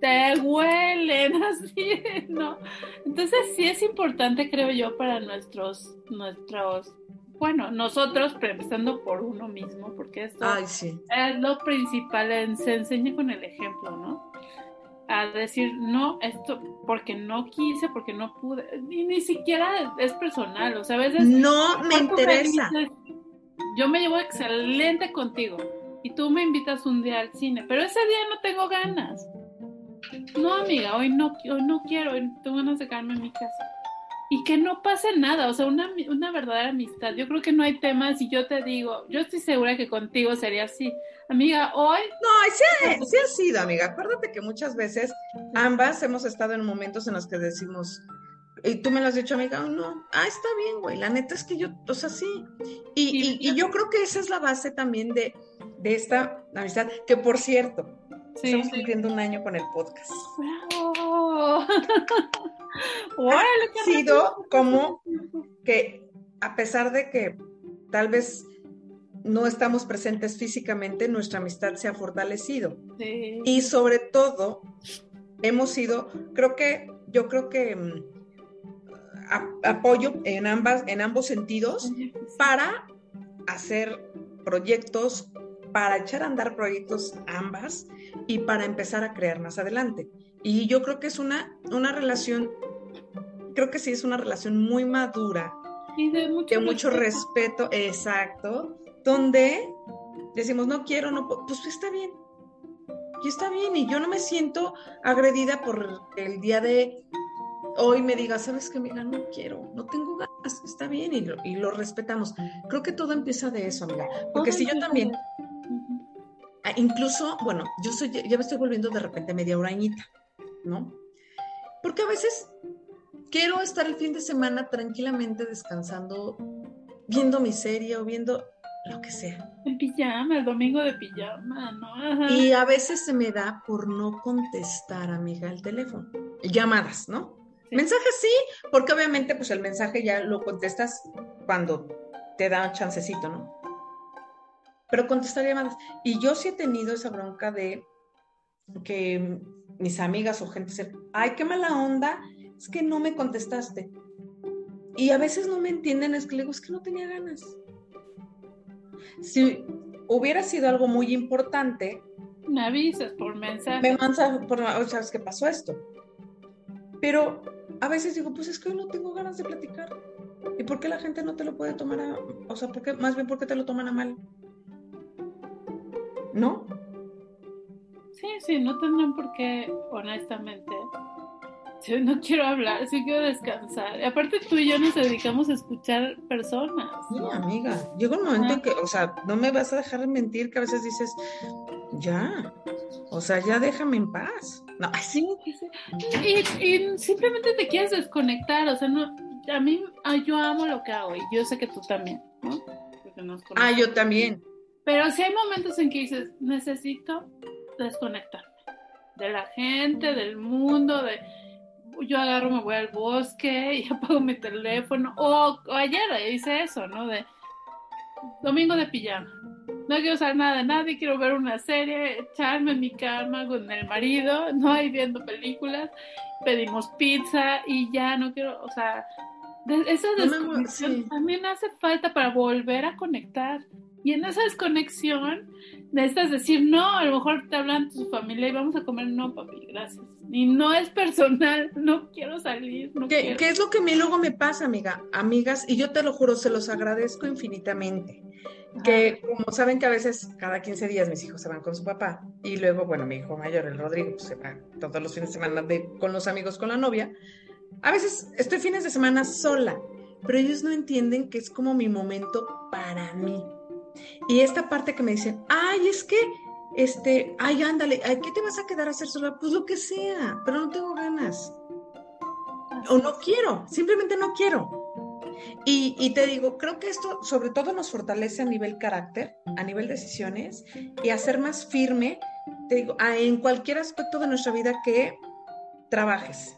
Te huelen así, ¿no? Entonces sí es importante, creo yo, para nuestros, nuestros, bueno, nosotros, empezando por uno mismo, porque esto es lo principal, se enseña con el ejemplo, ¿no? A decir, no, esto, porque no quise, porque no pude, y ni siquiera es personal, o sea, a veces... No me interesa yo me llevo excelente contigo y tú me invitas un día al cine, pero ese día no tengo ganas. No, amiga, hoy no, hoy no quiero, hoy tengo ganas de quedarme en mi casa. Y que no pase nada, o sea, una, una verdadera amistad. Yo creo que no hay temas y yo te digo, yo estoy segura que contigo sería así. Amiga, hoy... No, sí, sí ha sido, amiga. Acuérdate que muchas veces ambas hemos estado en momentos en los que decimos, y tú me lo has dicho, amiga, no, ah, está bien, güey, la neta es que yo, o sea, sí. Y, y, yo creo que esa es la base también de, de esta amistad, que por cierto, estamos cumpliendo un año con el podcast. ¡Bravo! ha sido como que, a pesar de que tal vez no estamos presentes físicamente, nuestra amistad se ha fortalecido. Y sobre todo, hemos sido, creo que, yo creo que mm, apoyo en, ambas, en ambos sentidos para hacer proyectos, para echar a andar proyectos ambas y para empezar a crear más adelante. Y yo creo que es una, una relación, creo que sí es una relación muy madura, y de mucho, mucho respeto. exacto, donde decimos, no quiero, no, pues está bien, y está bien, y yo no me siento agredida por el día de hoy me diga, sabes que mira, no quiero, no tengo ganas, está bien y lo, y lo respetamos. Creo que todo empieza de eso, amiga. Porque si yo también, incluso, bueno, yo soy, ya me estoy volviendo de repente media hurañita, ¿no? Porque a veces quiero estar el fin de semana tranquilamente descansando, viendo mi serie o viendo lo que sea. En pijama, el domingo de pijama, ¿no? Y a veces se me da por no contestar, amiga, el teléfono. Llamadas, ¿no? Mensajes sí, porque obviamente pues el mensaje ya lo contestas cuando te da un chancecito, ¿no? Pero contestar llamadas. Y yo sí he tenido esa bronca de que mis amigas o gente se, ay, qué mala onda, es que no me contestaste. Y a veces no me entienden, es que le digo, es que no tenía ganas. Si hubiera sido algo muy importante, me avisas por mensaje. Me mandas por, o sea, es que pasó esto. Pero a veces digo, pues es que hoy no tengo ganas de platicar. ¿Y por qué la gente no te lo puede tomar a, o sea, ¿por qué, más bien por qué te lo toman a mal? ¿No? Sí, sí, no tendrán por qué, honestamente. Yo no quiero hablar, sí quiero descansar. Y aparte tú y yo nos dedicamos a escuchar personas. Sí, amiga. Llega un momento en que, o sea, no me vas a dejar mentir que a veces dices, ya, o sea, ya déjame en paz. No, así. Y, y simplemente te quieres desconectar, o sea, no, a mí, yo amo lo que hago y yo sé que tú también, ¿no? ah, yo también. Pero si hay momentos en que dices, necesito desconectarme de la gente, del mundo, de yo agarro, me voy al bosque y apago mi teléfono. O, ayer hice eso, ¿no? De domingo de pijama. No quiero saber nada de nadie, quiero ver una serie, echarme en mi cama con el marido, no hay viendo películas, pedimos pizza y ya no quiero, o sea, esa desconexión también hace falta para volver a conectar. Y en esa desconexión necesitas decir, no, a lo mejor te hablan tu familia y vamos a comer, no, papi, gracias. Y no es personal, no quiero salir. No ¿Qué, ¿Qué es lo que a mí luego me pasa, amiga? Amigas, y yo te lo juro, se los agradezco infinitamente. Que como saben que a veces cada 15 días mis hijos se van con su papá y luego, bueno, mi hijo mayor, el Rodrigo, pues, se va todos los fines de semana de, con los amigos, con la novia. A veces estoy fines de semana sola, pero ellos no entienden que es como mi momento para mí y esta parte que me dicen, ay, es que, este, ay, ándale, ay, ¿qué te vas a quedar a hacer sola? Pues lo que sea, pero no tengo ganas. O no quiero, simplemente no quiero. Y, y, te digo, creo que esto sobre todo nos fortalece a nivel carácter, a nivel decisiones y a ser más firme, te digo, en cualquier aspecto de nuestra vida que trabajes.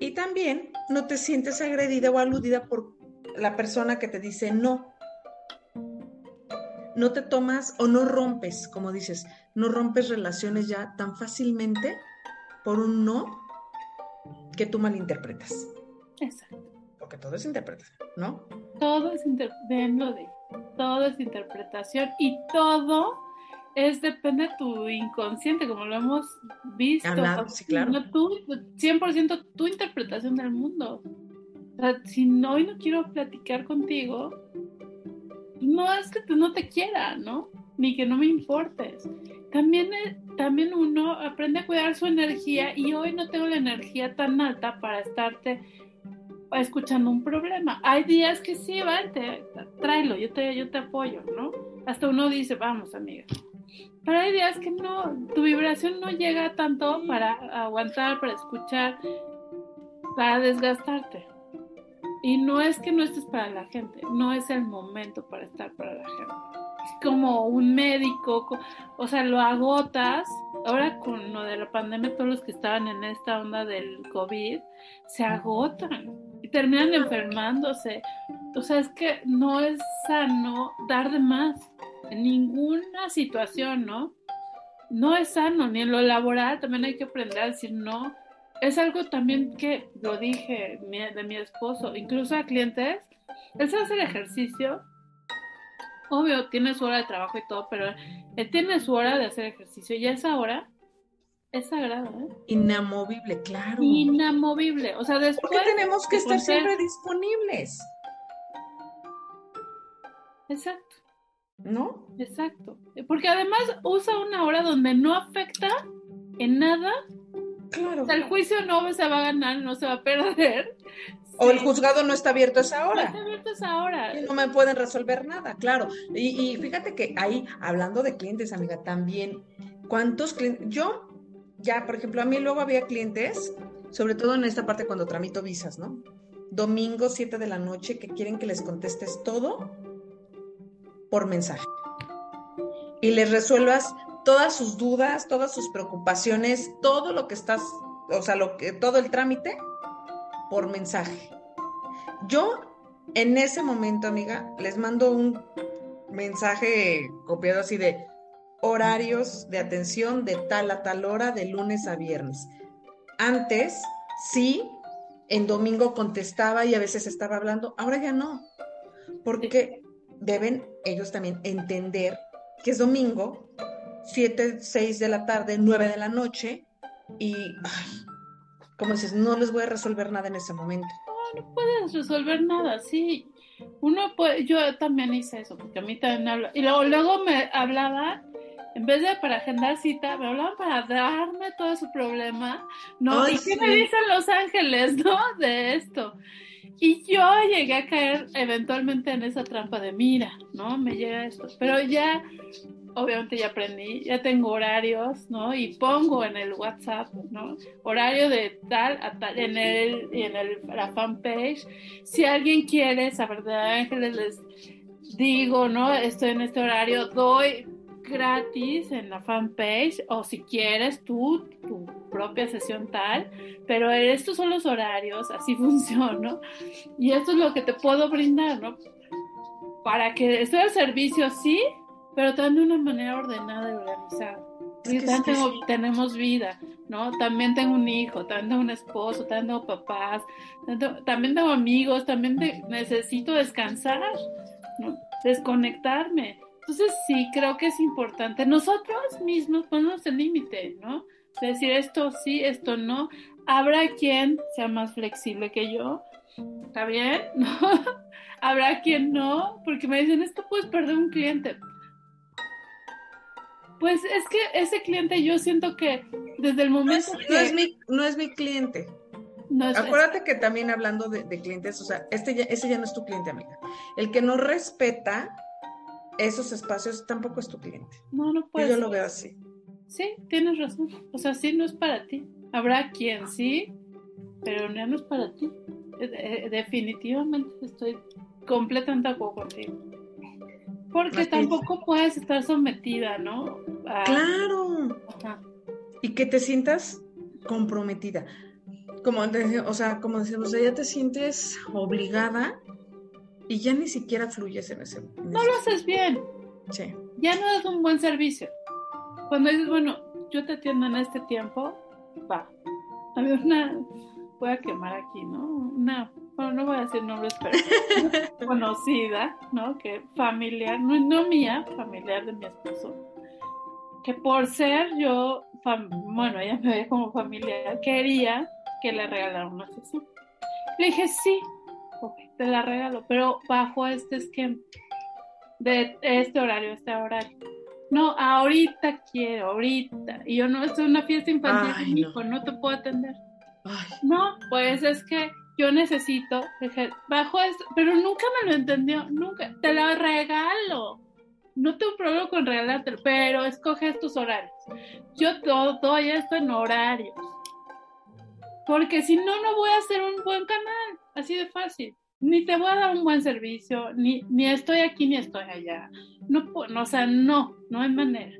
Y también no te sientes agredida o aludida por la persona que te dice no no te tomas o no rompes, como dices, no rompes relaciones ya tan fácilmente por un no que tú malinterpretas. Exacto. Porque todo es interpretación, ¿no? Todo es interpretación, todo es interpretación y todo es depende de tu inconsciente, como lo hemos visto. sí, claro. Tú, 100% tu interpretación del mundo. O sea, si hoy no quiero platicar contigo, no es que no te quiera, ¿no? Ni que no me importes. También, eh, también uno aprende a cuidar su energía y hoy no tengo la energía tan alta para estarte escuchando un problema. Hay días que sí, vale, tráelo, yo te, yo te apoyo, ¿no? Hasta uno dice, vamos, amiga. Pero hay días que no, tu vibración no llega tanto para aguantar, para escuchar, para desgastarte. Y no es que no estés para la gente, no es el momento para estar para la gente. Es como un médico, o sea, lo agotas. Ahora con lo de la pandemia, todos los que estaban en esta onda del COVID se agotan y terminan enfermándose. O sea, es que no es sano dar de más en ninguna situación, ¿no? No es sano, ni en lo laboral también hay que aprender a decir no es algo también que lo dije de mi esposo, incluso a clientes, él se hace el ejercicio, obvio, tiene su hora de trabajo y todo, pero él tiene su hora de hacer ejercicio y esa hora es sagrada, ¿eh? Inamovible, claro. Inamovible, o sea, después... Porque tenemos que estar siempre disponibles. Exacto. ¿No? Exacto. Porque además usa una hora donde no afecta en nada Claro. O sea, el juicio no se va a ganar, no se va a perder. O el juzgado no está abierto a esa No hora. está abierto a esa hora. Y no me pueden resolver nada, claro. Y, y fíjate que ahí, hablando de clientes, amiga, también, ¿cuántos clientes? Yo, ya, por ejemplo, a mí luego había clientes, sobre todo en esta parte cuando tramito visas, ¿no? Domingo, 7 de la noche, que quieren que les contestes todo por mensaje. Y les resuelvas todas sus dudas, todas sus preocupaciones, todo lo que estás, o sea, lo que, todo el trámite por mensaje. Yo en ese momento, amiga, les mando un mensaje copiado así de horarios de atención de tal a tal hora, de lunes a viernes. Antes, sí, en domingo contestaba y a veces estaba hablando, ahora ya no, porque deben ellos también entender que es domingo, 7, 6 de la tarde, 9 de la noche, y, ay, como dices, no les voy a resolver nada en ese momento. no puedes resolver nada, sí. Uno puede, yo también hice eso, porque a mí también me habla, y luego, luego me hablaba, en vez de para agendar cita, me hablaban para darme todo su problema, ¿no? Ay, ¿Y qué me dicen Los Ángeles, no? De esto. Y yo llegué a caer eventualmente en esa trampa de mira, ¿no? Me llega esto. Pero ya, obviamente ya aprendí, ya tengo horarios, ¿no? Y pongo en el WhatsApp, ¿no? Horario de tal a tal, en el, en el, la fanpage. Si alguien quiere saber de ángeles, les digo, ¿no? Estoy en este horario, doy gratis en la fanpage o si quieres tú tu propia sesión tal, pero estos son los horarios, así funciona y esto es lo que te puedo brindar, ¿no? Para que esté al servicio, sí, pero también de una manera ordenada y organizada. Es que también sí, tengo- sí. tenemos vida, ¿no? También tengo un hijo, también tengo un esposo, también tengo papás, también tengo, también tengo amigos, también te- necesito descansar, ¿no? Desconectarme. Entonces sí, creo que es importante nosotros mismos ponernos el límite, ¿no? De decir esto sí, esto no. Habrá quien sea más flexible que yo, ¿está bien? ¿No? Habrá quien no, porque me dicen, esto puedes perder un cliente. Pues es que ese cliente yo siento que desde el No momento es, que no es mi, no es mi cliente. no es- Acuérdate que también hablando de, de clientes, o sea, este ya, ese ya no es tu cliente, amiga. El que no respeta esos espacios tampoco es tu cliente. no, no puede yo lo veo así. Sí, tienes razón. O sea, sí, no es para ti. Habrá quien sí, pero ya no es para ti. Eh, eh, Definitivamente estoy completamente de acuerdo contigo. Porque es. tampoco puedes estar sometida, ¿no? A- Claro. Ajá. Y que te sientas comprometida. Como, o sea, como decimos, o sea, ya te sientes obligada y ya ni siquiera fluyes en ese. en No lo haces bien. Sí. Ya no es un buen servicio. Cuando dices, bueno, yo te atiendo en este tiempo, va. Había una, voy a quemar aquí, ¿no? Una, bueno, no voy a decir nombres, pero conocida, ¿no? Que familiar, no, no mía, familiar de mi esposo, que por ser yo, bueno, ella me veía como familiar, quería que le regalara una sesión. Le dije, sí, ok, te la regalo, pero bajo este esquema de este horario, este horario. No, ahorita quiero, ahorita. Y yo no, estoy en una fiesta infantil Ay, no. hijo, no te puedo atender. Ay, No, pues es que yo necesito, bajo esto, pero nunca me lo entendió, nunca. Te lo regalo. No tengo problema con regalártelo, pero escoge tus horarios. Yo todo, doy esto en horarios. Porque si no, no voy a hacer un buen canal, así de fácil. Ni te voy a dar un buen servicio, ni, ni estoy aquí ni estoy allá. No, o sea, no, no hay manera.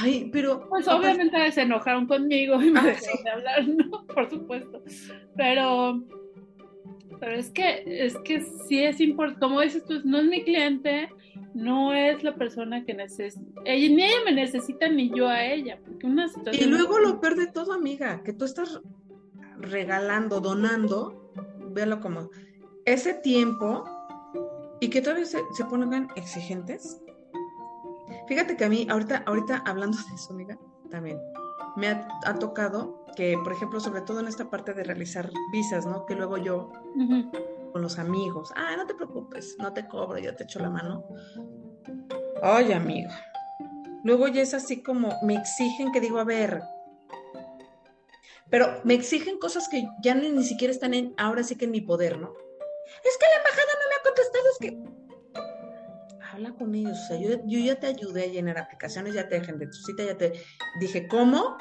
ay, pero. Pues obviamente se enojaron conmigo y me Ah, dejaron de hablar, ¿no? Por supuesto. Pero, pero es que, es que sí es importante, como dices tú, no es mi cliente, no es la persona que necesita, ella, ni ella me necesita ni yo a ella, porque una Y situación... luego lo peor de todo, amiga, que tú estás regalando, donando, véalo como ese tiempo y que todavía se, se pongan exigentes. Fíjate que a mí, ahorita, ahorita hablando de eso, amiga, también me ha, ha tocado que, por ejemplo, sobre todo en esta parte de realizar visas, ¿no? Que luego yo con los amigos, ah, no te preocupes, no te cobro, yo te echo la mano. Oye, amigo. Luego ya es así como me exigen que digo, a ver, pero me exigen cosas que ya ni, ni siquiera están en, ahora sí que en mi poder, ¿no? Es que la embajada no me ha contestado, es que habla con ellos, o sea, yo, yo ya te ayudé a llenar aplicaciones, ya te dejé de tu cita, ya te dije cómo,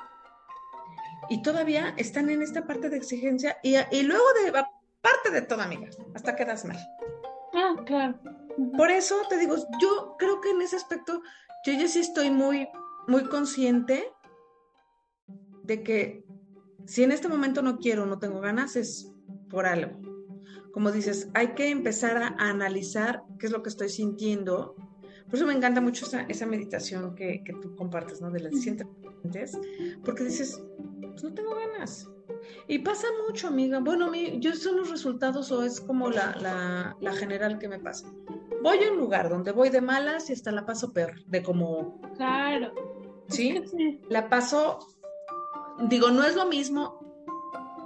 y todavía están en esta parte de exigencia y, y luego de parte de toda amiga, hasta quedas mal. Ah, claro. Por eso te digo, yo creo que en ese aspecto yo ya sí estoy muy, muy consciente de que si en este momento no quiero, no tengo ganas, es por algo. Como dices, hay que empezar a, analizar qué es lo que estoy sintiendo. Por eso me encanta mucho esa, esa meditación que, que, tú compartes, ¿no? De las sientes, porque dices, pues no tengo ganas. Y pasa mucho, amiga. Bueno, mi, yo son los resultados o es como la, la, la, general que me pasa. Voy a un lugar donde voy de malas y hasta la paso peor, de como... Claro. ¿Sí? sí. La paso digo, no es lo mismo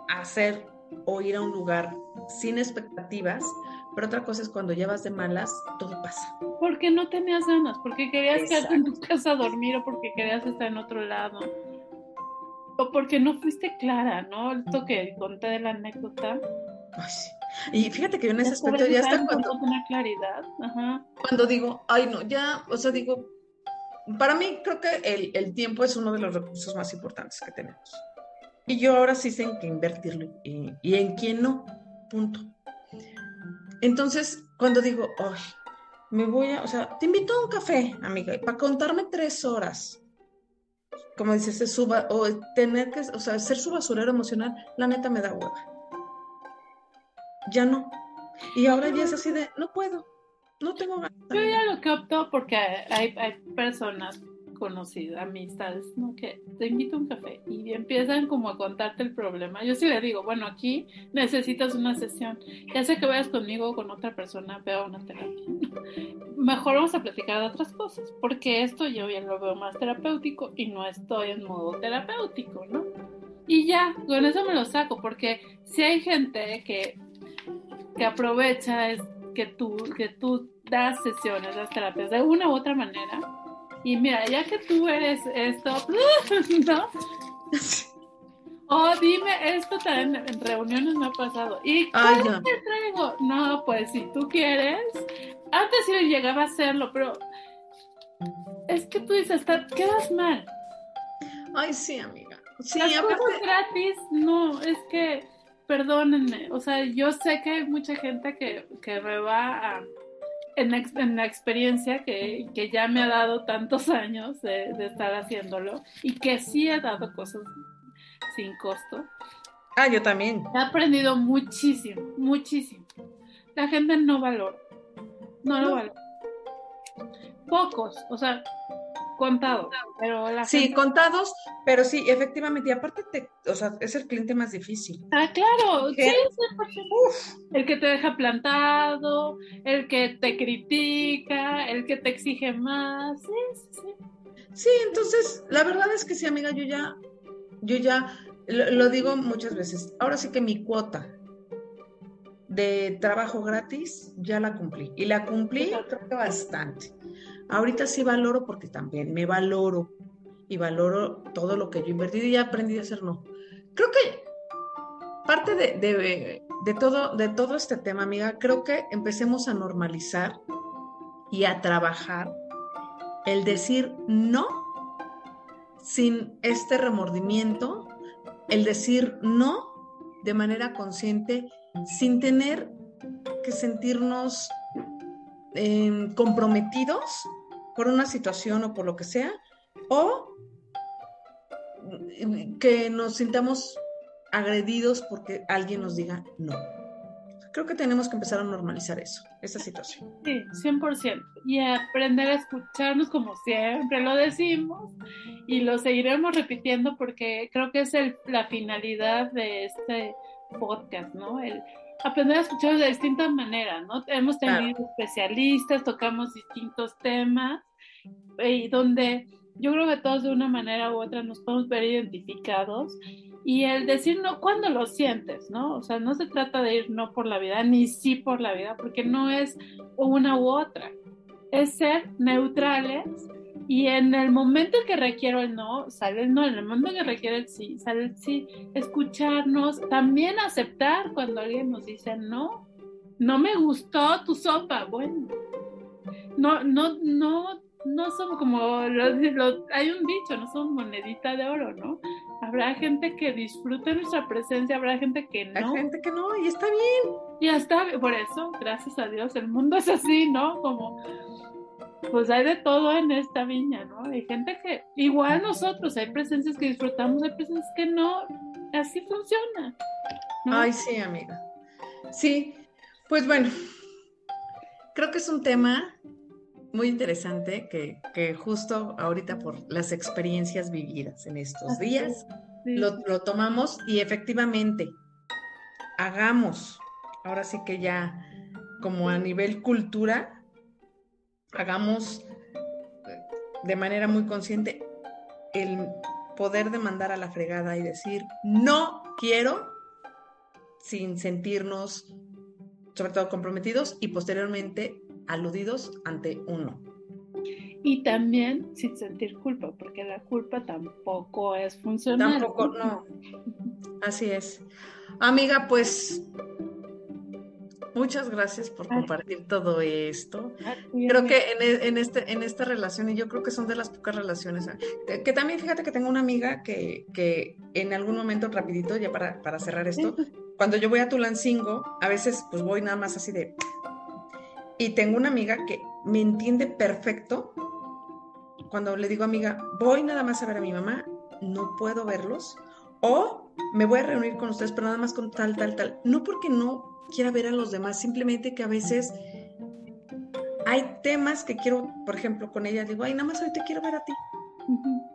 hacer o ir a un lugar sin expectativas, pero otra cosa es cuando llevas de malas, todo pasa. Porque no tenías ganas, porque querías quedarte en tu casa a dormir o porque querías estar en otro lado. O porque no fuiste clara, ¿no? Esto que conté de la anécdota. Ay, sí. Y fíjate que yo en ese aspecto ya está cuando... Una claridad. Ajá. Cuando digo, ay no, ya, o sea, digo, para mí creo que el, el, tiempo es uno de los recursos más importantes que tenemos. Y yo ahora sí sé en qué invertirlo y, en quién no. Punto. Entonces, cuando digo, ay, me voy a, o sea, te invito a un café, amiga, para contarme tres horas. Como dices, se suba, o tener que, o sea, ser su basurero emocional, la neta me da hueva. Ya no. Y ahora ya es así de, no puedo. No tengo ganas. Yo ya lo opto porque hay, hay personas conocidas, amistades, ¿no? Que te invito a un café y empiezan como a contarte el problema. Yo sí le digo, bueno, aquí necesitas una sesión. Ya sé que vayas conmigo o con otra persona, veo una terapia. Mejor vamos a platicar de otras cosas, porque esto yo ya lo veo más terapéutico y no estoy en modo terapéutico, ¿no? Y ya, con eso me lo saco, porque si hay gente que, que aprovecha es que tú, que tú das sesiones, das terapias de una u otra manera. Y mira, ya que tú eres esto, ¿no? Oh, dime, esto también en reuniones me ha pasado. ¿Y cómo te traigo? No, pues si tú quieres. Antes yo llegaba a hacerlo, pero es que tú dices, quedas mal. Ay, sí, amiga. Sí, Las cosas gratis, no, es que perdónenme, o sea, yo sé que hay mucha gente que, que me va a, en, en, la experiencia que, que, ya me ha dado tantos años de, de, estar haciéndolo y que sí he dado cosas sin costo. Ah, yo también. He aprendido muchísimo, muchísimo. La gente no valora, no, no. lo valora. Pocos, o sea, contados, pero la Sí, contados, pero sí, efectivamente, y aparte te, o sea, es el cliente más difícil. Ah, claro, sí, sí, Uf. el que te deja plantado, el que te critica, el que te exige más, sí, sí, sí. Sí, entonces, la verdad es que sí, amiga, yo ya, yo ya, lo, lo digo muchas veces, ahora sí que mi cuota de trabajo gratis ya la cumplí, y la cumplí creo que bastante. Ahorita sí valoro porque también me valoro y valoro todo lo que yo he invertido y he aprendido a hacer no. Creo que parte de, de, todo, de todo este tema, amiga, creo que empecemos a normalizar y a trabajar el decir no sin este remordimiento, el decir no de manera consciente, sin tener que sentirnos eh, comprometidos por una situación o por lo que sea, o que nos sintamos agredidos porque alguien nos diga no. Creo que tenemos que empezar a normalizar eso, esa situación. Sí, 100%. Y aprender a escucharnos como siempre lo decimos y lo seguiremos repitiendo porque creo que es el, la finalidad de este podcast, ¿no? El, aprender a escuchar de distintas maneras, ¿no? Hemos tenido claro. especialistas, tocamos distintos temas y donde yo creo que todos de una manera u otra nos podemos ver identificados y el decir no cuando lo sientes, ¿no? O sea, no se trata de ir no por la vida ni sí por la vida, porque no es una u otra, es ser neutrales Y en el momento en que requiero el no, sale el no, en el momento en que requiere el sí, sale el sí. Escucharnos, también aceptar cuando alguien nos dice no, no me gustó tu sopa, bueno. No, no, no, no somos como los, hay un dicho, no somos monedita de oro, ¿no? Habrá gente que disfrute nuestra presencia, habrá gente que no. Hay gente que no, y está bien. Y está, por eso, gracias a Dios, el mundo es así, ¿no? Como, pues hay de todo en esta viña, ¿no? Hay gente que, igual nosotros, hay presencias que disfrutamos, hay presencias que no, así funciona. Ay, sí, amiga. Sí, pues bueno, creo que es un tema muy interesante que, que, justo ahorita por las experiencias vividas en estos días lo, lo, tomamos y efectivamente hagamos, ahora sí que ya como a nivel cultura, hagamos de manera muy consciente el poder demandar a la fregada y decir no quiero sin sentirnos sobre todo comprometidos y posteriormente aludidos ante uno. Y también sin sentir culpa, porque la culpa tampoco es funcional. Tampoco, no. Así es. Amiga, pues muchas gracias por compartir todo esto. Creo que en, en, este, en esta relación, y yo creo que son de las pocas relaciones, ¿eh? que, también fíjate que tengo una amiga que, que en algún momento, rapidito, ya para, para cerrar esto, cuando yo voy a Tulancingo, a veces pues voy nada más así de, y tengo una amiga que me entiende perfecto cuando le digo, amiga, voy nada más a ver a mi mamá, no puedo verlos. O me voy a reunir con ustedes, pero nada más con tal, tal, tal. No porque no quiera ver a los demás, simplemente que a veces hay temas que quiero, por ejemplo, con ella digo, ay, nada más hoy te quiero ver a ti.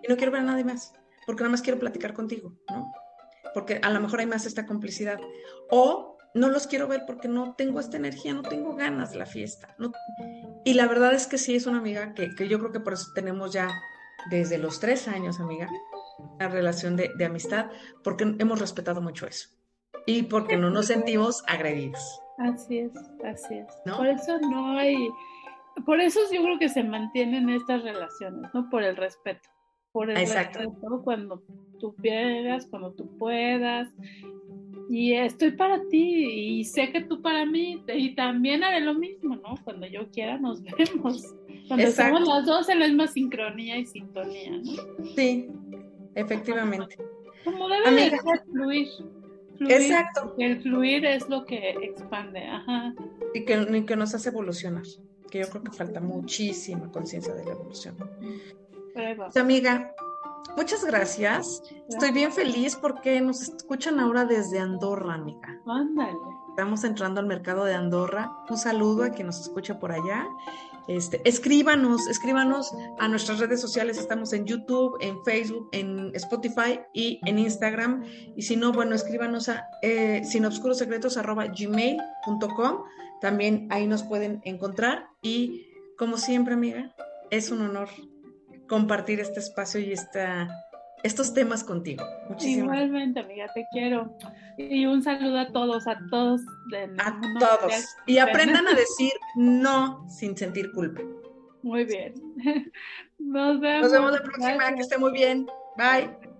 Y no quiero ver a nadie más, porque nada más quiero platicar contigo, ¿no? Porque a lo mejor hay más esta complicidad. O no los quiero ver porque no tengo esta energía, no tengo ganas de la fiesta. Y la verdad es que sí es una amiga que, yo creo que por eso tenemos ya desde los tres años, amiga, una relación de, amistad, porque hemos respetado mucho eso. Y porque no nos sentimos agredidos. Así es, así es. Por eso no hay, por eso yo creo que se mantienen estas relaciones, ¿no? Por el respeto. Por el Exacto. respeto cuando tú quieras, cuando tú puedas, y estoy para ti y sé que tú para mí y también haré lo mismo, ¿no? Cuando yo quiera nos vemos. Cuando estamos las dos en la misma sincronía y sintonía, ¿no? Sí, efectivamente. Como debe de fluir, Exacto. El fluir es lo que expande, ajá. Y que, que nos hace evolucionar, que yo creo que falta muchísima conciencia de la evolución. amiga, Muchas gracias. Estoy bien feliz porque nos escuchan ahora desde Andorra, amiga. Ándale. Estamos entrando al mercado de Andorra. Un saludo a quien nos escucha por allá. Este, escríbanos, escríbanos a nuestras redes sociales. Estamos en YouTube, en Facebook, en Spotify y en Instagram. Y si no, bueno, escríbanos a eh, sinobscurosecretos.gmail.com. También ahí nos pueden encontrar. Y como siempre, amiga, es un honor compartir este espacio y esta, estos temas contigo. Muchísimas Igualmente, amiga, te quiero. Y un saludo a todos, a todos. a todos. Y aprendan a decir no sin sentir culpa. Muy bien. Nos vemos. Nos vemos la próxima. Que esté muy bien. Bye.